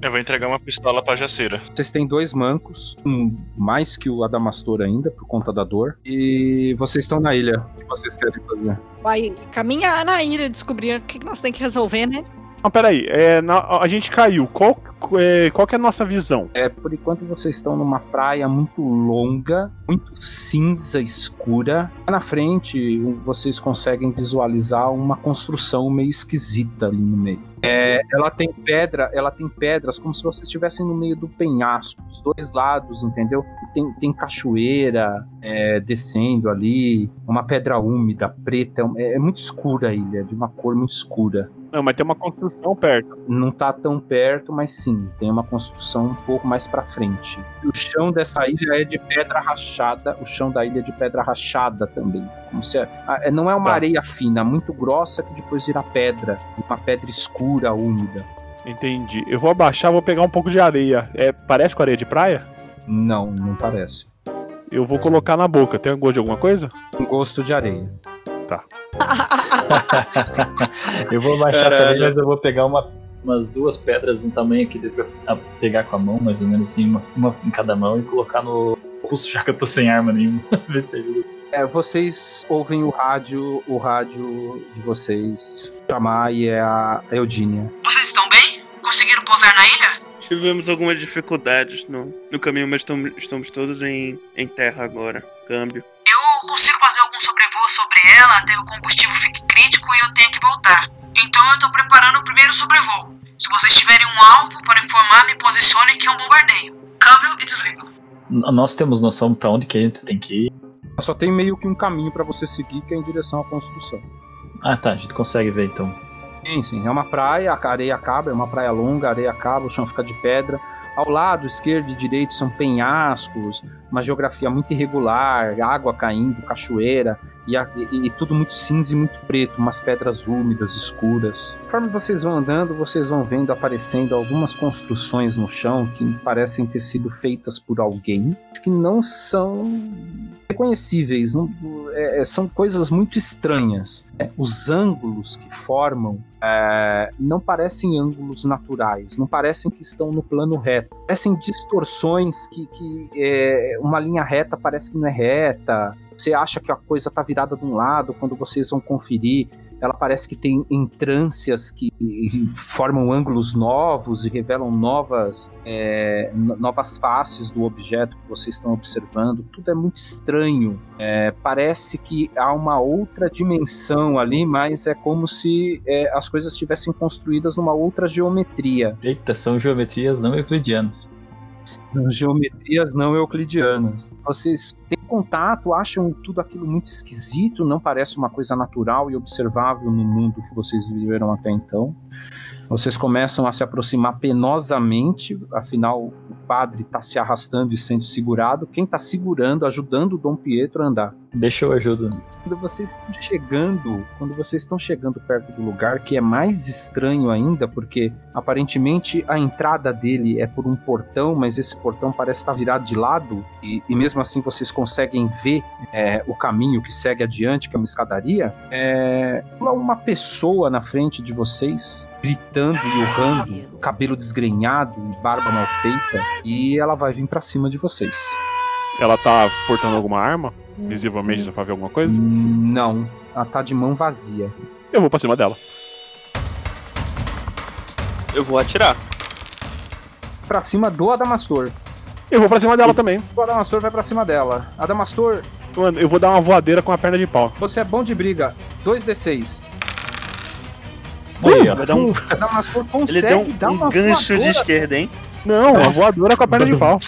Eu vou entregar uma pistola pra Jacira. Vocês têm dois mancos, um mais que o Adamastor ainda, por conta da dor. E vocês estão na ilha. O que vocês querem fazer? Vai caminhar na ilha, descobrir o que que nós temos que resolver, né? Não, peraí. É, na- a gente caiu. Qual, é, qual é a nossa visão? É, por enquanto vocês estão numa praia muito longa, muito cinza escura. Na frente vocês conseguem visualizar uma construção meio esquisita ali no meio. É, ela tem pedra, ela tem pedras como se vocês estivessem no meio do penhasco, dos dois lados, entendeu? Tem, tem cachoeira é, descendo ali, uma pedra úmida, preta, é é, é muito escura a ilha, de uma cor muito escura. Não, mas tem uma construção perto. Não tá tão perto, mas sim, tem uma construção um pouco mais pra frente. O chão dessa ilha é de pedra rachada, o chão da ilha é de pedra rachada também. Como se ah, é- não é uma Tá. areia fina, muito grossa que depois vira pedra, uma pedra escura, úmida. Entendi. Eu vou abaixar, vou pegar um pouco de areia. É, parece com areia de praia? Não, não parece. Eu vou colocar na boca. Tem gosto de alguma coisa? Um gosto de areia. Tá. eu vou baixar Caralho. também, mas eu vou pegar uma- umas duas pedras no tamanho que dê pra pegar com a mão, mais ou menos assim, uma, uma em cada mão, e colocar no pulso, já que eu tô sem arma nenhuma. Ver se ajuda. É, vocês ouvem o rádio, o rádio de vocês chamar e é a Eudínia. Vocês estão bem? Conseguiram pousar na ilha? Tivemos algumas dificuldades no, no caminho, mas estamos, estamos todos em, em terra agora. Câmbio. Eu consigo fazer algum sobrevoo sobre ela até que o combustível fique crítico e eu tenha que voltar. Então eu tô preparando o primeiro sobrevoo. Se vocês tiverem um alvo para informar, me posicione que é um bombardeio. Câmbio e desligo. Nós temos noção pra onde que a gente tem que ir. Só tem meio que um caminho pra você seguir que é em direção à construção. Ah, tá, a gente consegue ver então. Sim, sim. É uma praia, a areia acaba, é uma praia longa, a areia acaba, o chão fica de pedra. Ao lado esquerdo e direito são penhascos, uma geografia muito irregular, água caindo, cachoeira, e, a- e- e tudo muito cinza e muito preto, umas pedras úmidas, escuras. Conforme vocês vão andando, vocês vão vendo aparecendo algumas construções no chão que parecem ter sido feitas por alguém, que não são reconhecíveis, não- é, é, são coisas muito estranhas. É, os ângulos que formam é, não parecem ângulos naturais, não parecem que estão no plano reto. Parecem distorções que, que é, uma linha reta parece que não é reta. Você acha que a coisa está virada de um lado, quando vocês vão conferir, ela parece que tem entrâncias que formam ângulos novos e revelam novas, é, no- novas faces do objeto que vocês estão observando. Tudo é muito estranho. É, parece que há uma outra dimensão ali, mas é como se é, as coisas estivessem construídas numa outra geometria. Eita, são geometrias não euclidianas. São geometrias não euclidianas. Vocês têm contato, acham tudo aquilo muito esquisito, não parece uma coisa natural e observável no mundo que vocês viveram até então. Vocês começam a se aproximar penosamente, afinal o padre está se arrastando e sendo segurado. Quem está segurando, ajudando o Dom Pietro a andar? Deixa eu ajudo. Quando vocês estão chegando, quando vocês estão chegando perto do lugar, que é mais estranho ainda, porque aparentemente a entrada dele é por um portão, mas esse portão parece estar virado de lado, e, e mesmo assim vocês conseguem ver é, o caminho que segue adiante, que é uma escadaria. É pula uma pessoa na frente de vocês, gritando e urrando, cabelo desgrenhado e barba mal feita, e ela vai vir pra cima de vocês. Ela tá portando alguma arma? Visivelmente dá pra ver alguma coisa? Não, ela tá de mão vazia. Eu vou pra cima dela. Eu vou atirar. Pra cima do Adamastor. Eu vou pra cima dela também. O Adamastor vai pra cima dela. Adamastor, Mano, eu vou dar uma voadeira com a perna de pau. você é bom de briga. 2d6. Aí, ó. Vai dar um. Adamastor Ele consegue deu um, dar um uma gancho de voadora. esquerda, hein? Não, a voadora com a perna de pau.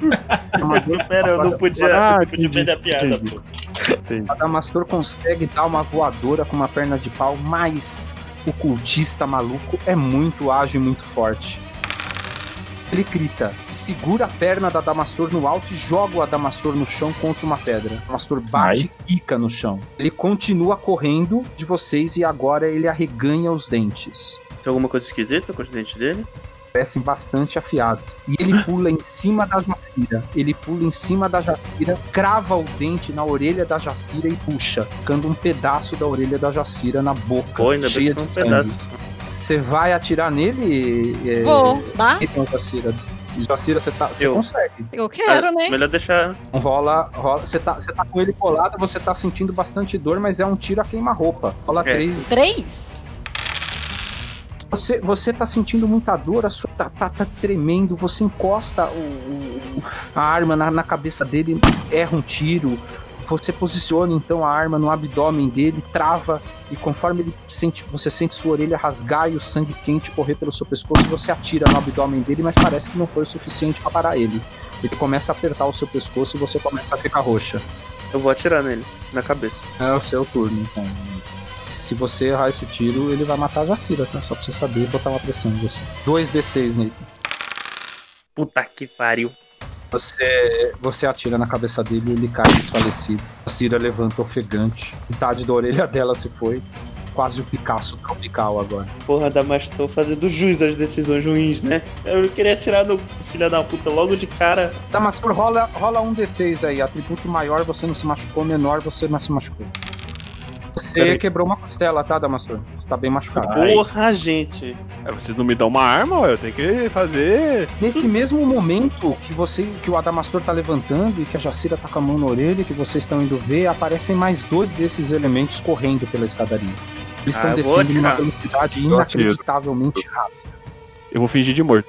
Pera, eu não podia, Ah, não podia perder a piada, entendi. pô. Adamastor consegue dar uma voadora com uma perna de pau, mas o cultista maluco é muito ágil e muito forte. Ele grita, segura a perna da Adamastor no alto e joga o Adamastor no chão contra uma pedra. O Adamastor bate e quica no chão. Ele continua correndo de vocês e agora ele arreganha os dentes. Tem alguma coisa esquisita com os dentes dele? Parecem bastante afiados. E ele pula em cima da Jacira. Ele pula em cima da Jacira, crava o dente na orelha da Jacira e puxa, ficando um pedaço da orelha da Jacira na boca, Pô, ainda bem cheia de um sangue. pedaço. Você vai atirar nele? É... Vou, dá? Então, Jacira. Jacira, você tá, você Eu. consegue. Eu quero, né? Melhor deixar. Rola, rola. Você tá, você tá com ele colado, você tá sentindo bastante dor, mas é um tiro a queima-roupa. Rola É. três. Três? Você, você tá sentindo muita dor, a sua tá, tá, tá tremendo, você encosta o, o- a arma na, na cabeça dele, erra um tiro. Você posiciona então a arma no abdômen dele, trava, e conforme ele sente, você sente sua orelha rasgar e o sangue quente correr pelo seu pescoço, você atira no abdômen dele, mas parece que não foi o suficiente para parar ele. Ele começa a apertar o seu pescoço e você começa a ficar roxa. Eu vou atirar nele, na cabeça. É o seu turno, então. Se você errar esse tiro, ele vai matar a Jacira, tá? Só pra você saber botar uma pressão em você. 2d6, Nathan. Puta que pariu. Você, você atira na cabeça dele e ele cai desfalecido. A Cira levanta ofegante. Metade da orelha dela se foi. Quase o Picasso tropical agora. Porra, Damastor fazendo jus às decisões ruins, né? Eu queria atirar no filho da puta logo de cara. Damastor, rola, rola um D6 aí. Atributo maior, você não se machucou. Menor, você não se machucou. Você Peraí. quebrou uma costela, tá, Damastor? Você tá bem machucado. Porra, gente. É, vocês não me dão uma arma, ué, eu tenho que fazer. Nesse mesmo momento que você, que o Adamastor tá levantando e que a Jacira tá com a mão na orelha, que vocês estão indo ver, aparecem mais dois desses elementos correndo pela escadaria. Eles Ah, estão vou descendo numa atirar. velocidade inacreditavelmente rápida. Eu vou fingir de morto.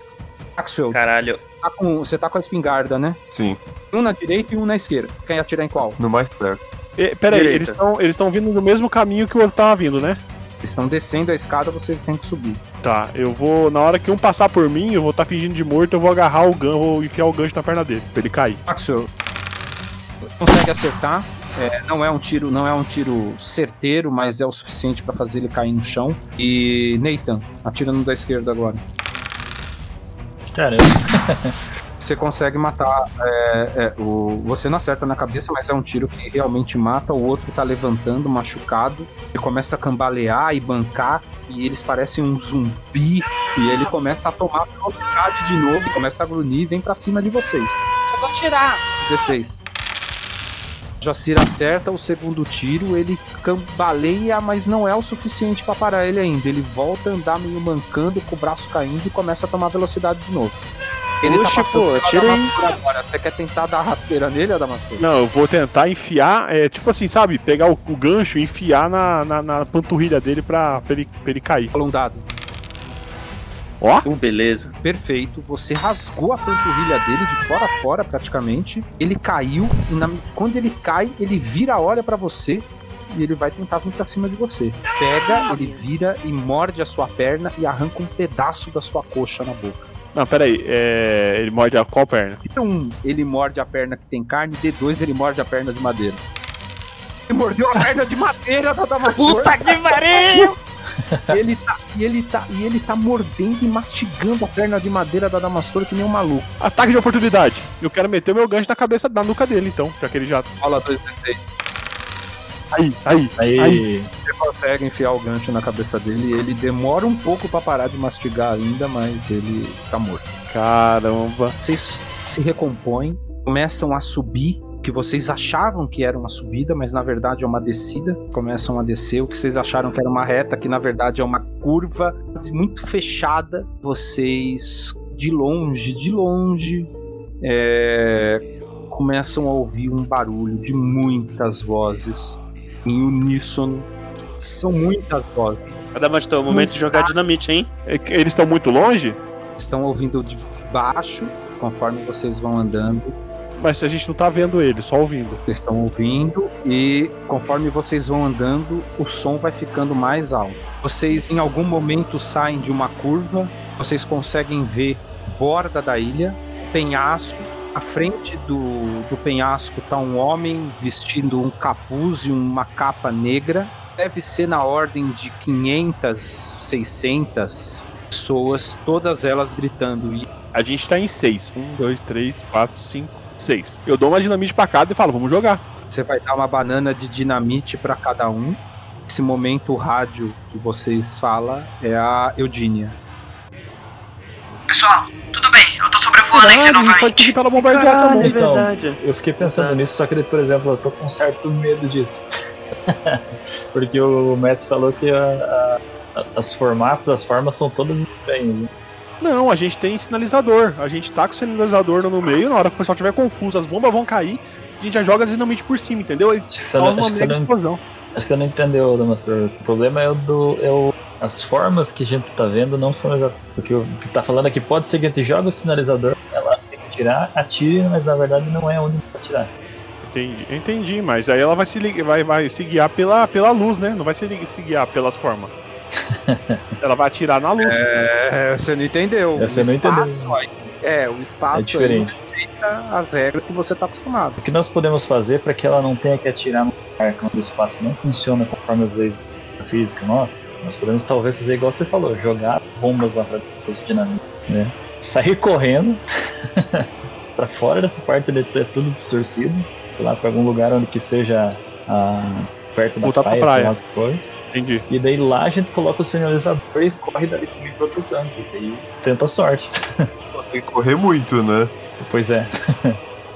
Maxwell, Caralho. tá com- você tá com a espingarda, né? Sim, Um na direita e um na esquerda. Quer atirar em qual? no mais perto. E, pera aí, Direita. eles estão eles tão vindo no mesmo caminho que o outro tava vindo, né? Eles estão descendo a escada, vocês têm que subir. Tá, eu vou. Na hora que um passar por mim, eu vou estar fingindo de morto, eu vou agarrar o gancho, vou enfiar o gancho na perna dele, pra ele cair. Maxwell, consegue acertar. É, não é um tiro, não é um tiro certeiro, mas é o suficiente pra fazer ele cair no chão. E Nathan, atira no da esquerda agora. Caramba. Você consegue matar. é, é, o, você não acerta na cabeça, mas é um tiro que realmente mata. O outro tá levantando, machucado. Ele começa a cambalear e bancar. E eles parecem um zumbi. E ele começa a tomar velocidade de novo. Começa a grunir e vem pra cima de vocês. Eu vou tirar. 16. Jacir acerta o segundo tiro, ele cambaleia, mas não é o suficiente pra parar ele ainda. Ele volta a andar meio mancando, com o braço caindo e começa a tomar velocidade de novo. Ele Puxa, tá passando pô, tira aí. Agora. Você quer tentar dar rasteira nele, Adamastor? Não, eu vou tentar enfiar, é tipo assim, sabe? Pegar o, o gancho e enfiar na, na, na panturrilha dele pra, pra, ele, pra ele cair. Fala um dado. Ó. Uh, beleza. Perfeito. Você rasgou a panturrilha dele de fora a fora, praticamente. Ele caiu. E na- quando ele cai, ele vira, olha pra você. E ele vai tentar vir pra cima de você. Pega, ele vira e morde a sua perna e arranca um pedaço da sua coxa na boca. Não, peraí, é, ele morde a qual perna? D1, ele morde a perna que tem carne. D2, ele morde a perna de madeira. Ele mordeu a perna de madeira da Damastor. Puta que pariu! E ele tá, e ele tá, e ele tá mordendo e mastigando a perna de madeira da Damastor que nem um maluco. Ataque de oportunidade. Eu quero meter o meu gancho na cabeça, na nuca dele, então, já que ele já. Rola 2d6. Aí, aí, Aí, aí. Você consegue enfiar o gancho na cabeça dele. Ele demora um pouco pra parar de mastigar ainda, mas ele tá morto. Caramba. Vocês se recompõem, começam a subir. o Que vocês achavam que era uma subida, mas na verdade é uma descida. Começam a descer. O que vocês acharam que era uma reta, que na verdade é uma curva quase muito fechada. Vocês, de longe, de longe, é, começam a ouvir um barulho de muitas vozes em uníssono. São muitas vozes. Adamastor, é o momento de jogar dinamite, hein? É Eles estão muito longe? Estão ouvindo de baixo, conforme vocês vão andando. Mas a gente não tá vendo eles, só ouvindo. Vocês estão ouvindo e conforme vocês vão andando, o som vai ficando mais alto. Vocês em algum momento saem de uma curva, vocês conseguem ver borda da ilha, penhasco. À frente do, do penhasco tá um homem vestindo um capuz e uma capa negra. Deve ser na ordem de 500, 600 pessoas, todas elas gritando. A gente tá em seis. Um, dois, três, quatro, cinco, seis. Eu dou uma dinamite pra cada e falo, vamos jogar. Você vai dar uma banana de dinamite para cada um. Nesse momento, o rádio que vocês falam é a Eudínia. Pessoal, tudo bem, eu tô sobrevoando a ilha Caralho, a gente pode pedir pra ela bombardear Caralho, também. é verdade. eu fiquei pensando nisso, só que, por exemplo, eu tô com um certo medo disso. Porque o mestre falou que a- a- as formatos, as formas são todas estranhas. Né? Não, a gente tem sinalizador. A gente tá com o sinalizador no meio. Na hora que o pessoal estiver confuso, as bombas vão cair. A gente já joga dinamite por cima, entendeu? E Acho que você não, acho que você não, acho que você não entendeu, Damastor. O problema é o do. É o, as formas que a gente tá vendo não são exatas. O que eu- tá falando aqui pode ser que a gente joga o sinalizador, ela tem que atirar, atire, mas na verdade não é onde pra atirar. Entendi, entendi, mas aí ela vai se, vai, vai se guiar pela, pela luz, né? Não vai se, se guiar pelas formas. ela vai atirar na luz. É, você não entendeu. Você não entendeu. aí, é, o espaço É aí diferente. respeita as regras que você tá acostumado. O que nós podemos fazer para que ela não tenha que atirar no lugar quando o espaço não funciona conforme as leis física nós, nós podemos talvez fazer igual você falou, jogar bombas lá para os dinamite, né? Sair correndo para fora dessa parte ali é tudo distorcido, sei lá, para algum lugar onde que seja ah, perto da Voltar pra praia, praia. sei lá o que for. Entendi. E daí lá a gente coloca o sinalizador e corre dali também pro outro canto. E daí tenta a sorte. Tem que correr muito, né? Pois é.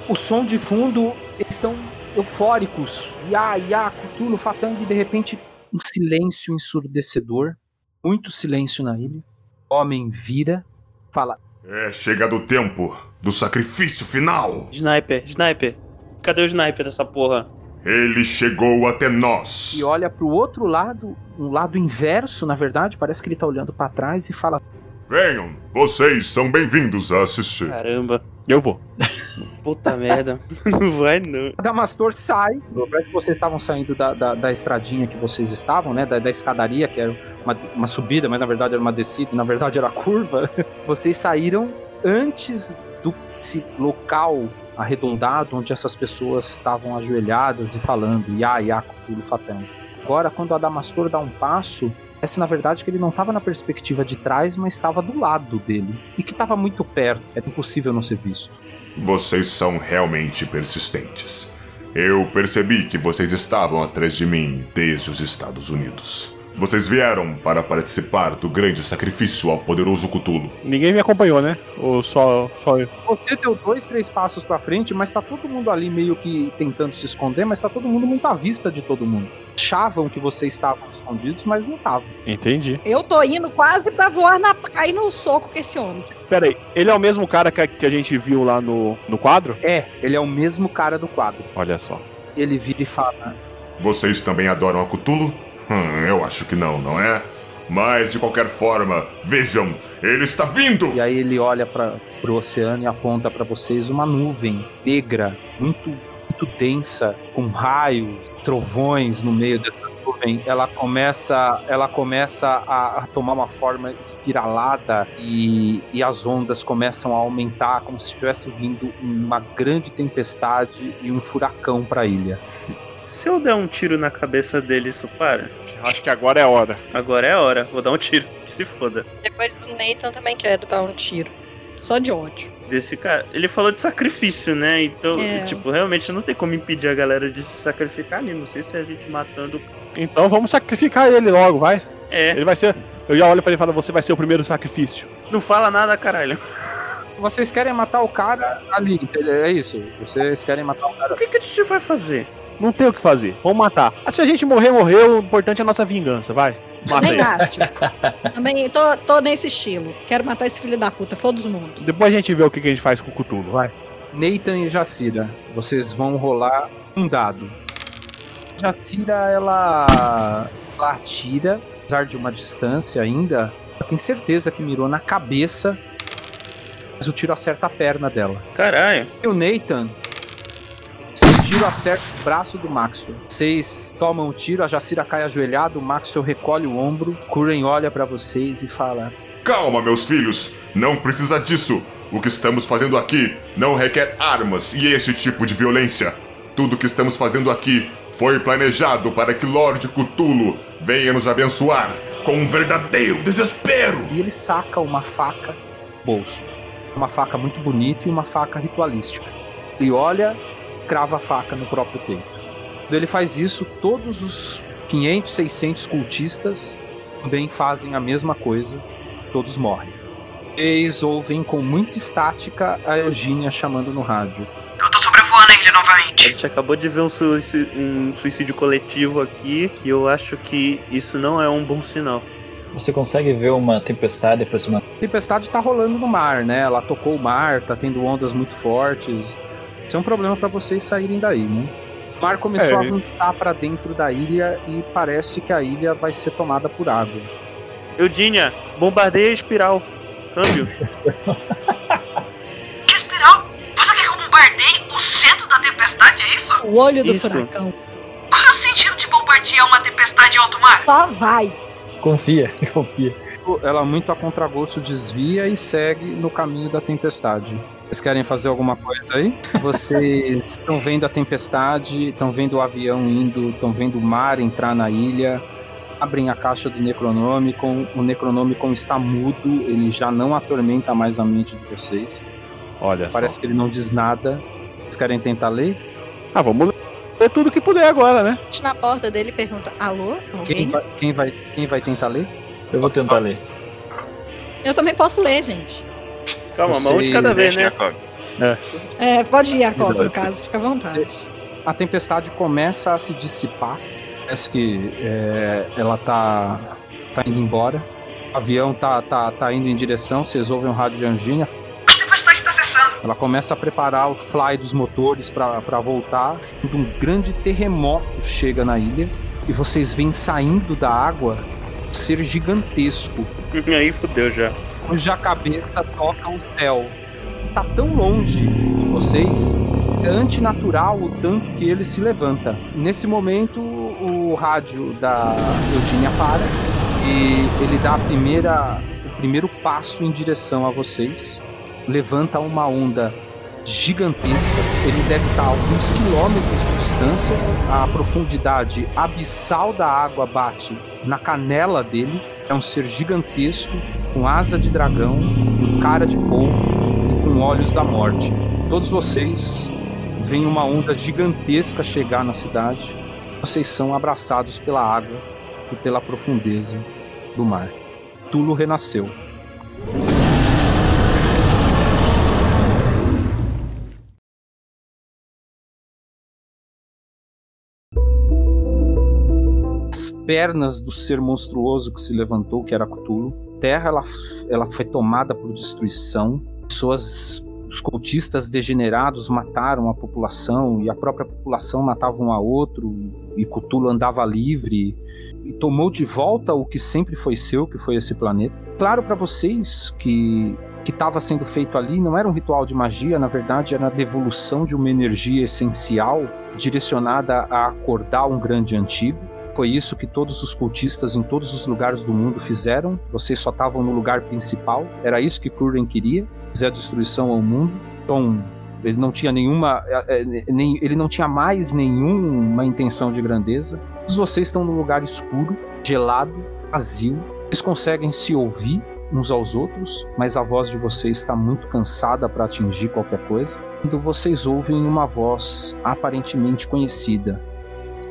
O som de fundo, eles estão eufóricos. Ya, ya, Cthulhu, Fatang, e de repente um silêncio ensurdecedor. Muito silêncio na ilha. O homem vira, fala: É chegado o tempo do sacrifício final. Sniper, sniper. Cadê o sniper dessa porra? Ele chegou até nós. e olha pro outro lado, um lado inverso, na verdade, parece que ele tá olhando pra trás e fala: Venham, vocês são bem-vindos a assistir. Caramba. Eu vou. Puta merda. Não vai não. Damastor sai. Parece que vocês estavam saindo da, da, da estradinha que vocês estavam, né? Da, da escadaria, que era uma, uma subida, mas na verdade era uma descida, na verdade era curva. Vocês saíram antes do esse local arredondado onde essas pessoas estavam ajoelhadas e falando Ya, Ya, Cthulhu Fatang. Agora, quando o Adamastor dá um passo, essa na verdade que ele não estava na perspectiva de trás, mas estava do lado dele. E que estava muito perto. Era impossível não ser visto. Vocês são realmente persistentes. Eu percebi que vocês estavam atrás de mim desde os Estados Unidos. Vocês vieram para participar do grande sacrifício ao poderoso Cthulhu. Ninguém me acompanhou, né? Ou só, só eu? Você deu dois, três passos pra frente, mas tá todo mundo ali meio que tentando se esconder, mas tá todo mundo muito à vista de todo mundo. Achavam que vocês estavam escondidos, mas não estavam. Entendi. Eu tô indo quase pra voar na. cair no soco com esse homem. Pera aí, ele é o mesmo cara que a, que a gente viu lá no, no quadro? É, ele é o mesmo cara do quadro. Olha só. Ele vira e fala: Vocês também adoram a Cthulhu? Hum, eu acho que não, não é? Mas de qualquer forma, vejam, ele está vindo! E aí ele olha para pro oceano e aponta para vocês uma nuvem negra, muito muito densa, com raios, trovões no meio dessa nuvem. Ela começa, ela começa a, a tomar uma forma espiralada e, e as ondas começam a aumentar, como se estivesse vindo uma grande tempestade e um furacão para a ilha. Se eu der um tiro na cabeça dele, isso para? Acho que agora é a hora. Agora é a hora. Vou dar um tiro. Que se foda. Depois do Nathan também quero dar um tiro. Só de ódio. Desse cara. Ele falou de sacrifício, né? Então, É. tipo, realmente não tem como impedir a galera de se sacrificar ali. Não sei se é a gente matando. Então vamos sacrificar ele logo, vai. É. Ele vai ser. Eu já olho pra ele e falo, você vai ser o primeiro sacrifício. Não fala nada, caralho. Vocês querem matar o cara ali, entendeu? É isso. Vocês querem matar o cara. O que, que a gente vai fazer? Não tem o que fazer. Vamos matar. Ah, Se a gente morrer, morreu. O importante é a nossa vingança, vai. Mata Também acho. Também tô, tô nesse estilo. Quero matar esse filho da puta, foda-se o mundo. Depois a gente vê o que que a gente faz com o Cutulo, vai. Nathan e Jacira, vocês vão rolar um dado. Jacira, ela, ela atira, apesar de uma distância ainda, ela tem certeza que mirou na cabeça, mas o tiro acerta a perna dela. Caralho. E o Nathan, tiro acerta o braço do Maxwell. Vocês tomam o tiro, a Jacira cai ajoelhada, o Maxwell recolhe o ombro, Kuren olha pra vocês e fala: Calma, meus filhos, não precisa disso. O que estamos fazendo aqui não requer armas e esse tipo de violência. Tudo que estamos fazendo aqui foi planejado para que Lord Cthulhu venha nos abençoar com um verdadeiro desespero. E ele saca uma faca bolso. Uma faca muito bonita e uma faca ritualística. Ele olha, crava a faca no próprio peito. Quando ele faz isso, todos os 500, 600 cultistas também fazem a mesma coisa. Todos morrem. Eles ouvem com muita estática a Eugênia chamando no rádio. Sobrevoando a ilha novamente. A gente acabou de ver um suicídio, um suicídio coletivo aqui e eu acho que isso não é um bom sinal. Você consegue ver uma tempestade aproximando? A tempestade tá rolando no mar, né? Ela tocou o mar, tá tendo ondas muito fortes. Isso é um problema para vocês saírem daí, né? O mar começou É, a avançar para dentro da ilha e parece que a ilha vai ser tomada por água. Eudínia, bombardeia a espiral. Câmbio. Que espiral? Você quer que eu bombardeie o centro da tempestade, é isso? O olho do Isso. furacão. Qual é o sentido de bombardear uma tempestade em alto mar? Só vai. Confia, confia. Ela muito a contragosto desvia e segue no caminho da tempestade. Vocês querem fazer alguma coisa aí? Vocês estão vendo a tempestade, estão vendo o avião indo, estão vendo o mar entrar na ilha. Abrem a caixa do Necronomicon. O Necronomicon está mudo, ele já não atormenta mais a mente de vocês. Olha Parece só. que ele não diz nada. Vocês querem tentar ler? Ah, vamos ler tudo que puder agora, né? Na porta dele e pergunta: Alô? Quem Alguém? vai, quem vai, quem vai tentar ler? Eu vou tentar ler. Eu também posso ler, gente. Calma, Você- uma um de cada vez, né? É, pode ir, Jacob, no caso, fica à vontade. a tempestade começa a se dissipar. Parece que é, ela tá, tá indo embora. O avião tá, tá, tá indo em direção. Vocês ouvem um rádio de Angínia. A tempestade está cessando. Ela começa a preparar o fly dos motores para voltar. Quando Um grande terremoto chega na ilha. E vocês veem saindo da água ser gigantesco. Aí fudeu já. cuja cabeça toca o céu. Tá tão longe de vocês, é antinatural o tanto que ele se levanta. Nesse momento, o rádio da Eugênia para e ele dá a primeira, o primeiro passo em direção a vocês. Levanta uma onda gigantesca. Ele deve estar a alguns quilômetros de distância. A profundidade abissal da água bate na canela dele. É um ser gigantesco, com asa de dragão, com cara de polvo e com olhos da morte. Todos vocês veem uma onda gigantesca chegar na cidade. Vocês são abraçados pela água e pela profundeza do mar. Tulo renasceu. Pernas do ser monstruoso que se levantou, que era Cthulhu. Terra ela, ela foi tomada por destruição. Pessoas, os cultistas degenerados mataram a população e a própria população matava um a outro. E Cthulhu andava livre e tomou de volta o que sempre foi seu, que foi esse planeta. Claro para vocês que que estava sendo feito ali não era um ritual de magia, na verdade era a devolução de uma energia essencial direcionada a acordar um grande antigo. Foi isso que todos os cultistas em todos os lugares do mundo fizeram. Vocês só estavam no lugar principal. Era isso que Curren queria, fazer a destruição ao mundo. Então, ele não tinha nenhuma, ele não tinha mais nenhuma intenção de grandeza. Todos vocês estão num lugar escuro, gelado, vazio. Vocês conseguem se ouvir uns aos outros, mas a voz de vocês está muito cansada para atingir qualquer coisa. Então vocês ouvem uma voz aparentemente conhecida.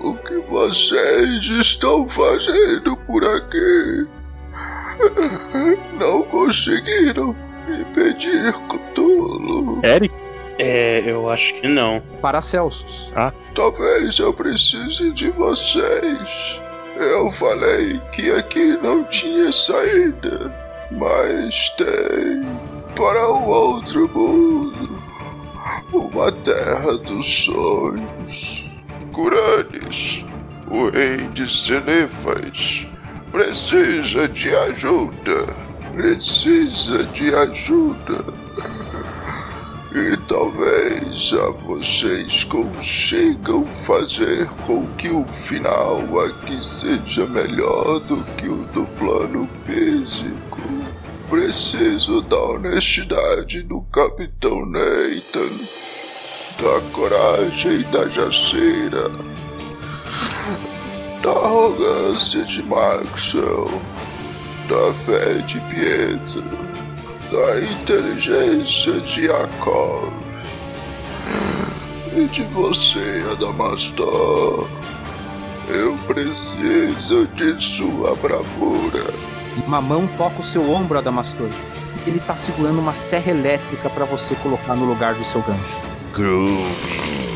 O que vocês estão fazendo por aqui? Não conseguiram impedir Cthulhu. Eric? É, eu acho que não. Paracelsus. Ah. Talvez eu precise de vocês. Eu falei que aqui não tinha saída, mas tem para um outro mundo uma terra dos sonhos. Curanes, o rei de Cenefas, precisa de ajuda. Precisa de ajuda. E talvez a vocês consigam fazer com que o final aqui seja melhor do que o do plano físico. Preciso da honestidade do Capitão Nathan, da coragem da Jacira, da arrogância de Maxwell, da fé de Pietro da inteligência de Yakov e de você, Adamastor. Eu preciso de sua bravura. Uma mão toca o seu ombro, Adamastor. Ele tá segurando uma serra elétrica para você colocar no lugar do seu gancho. Groovy.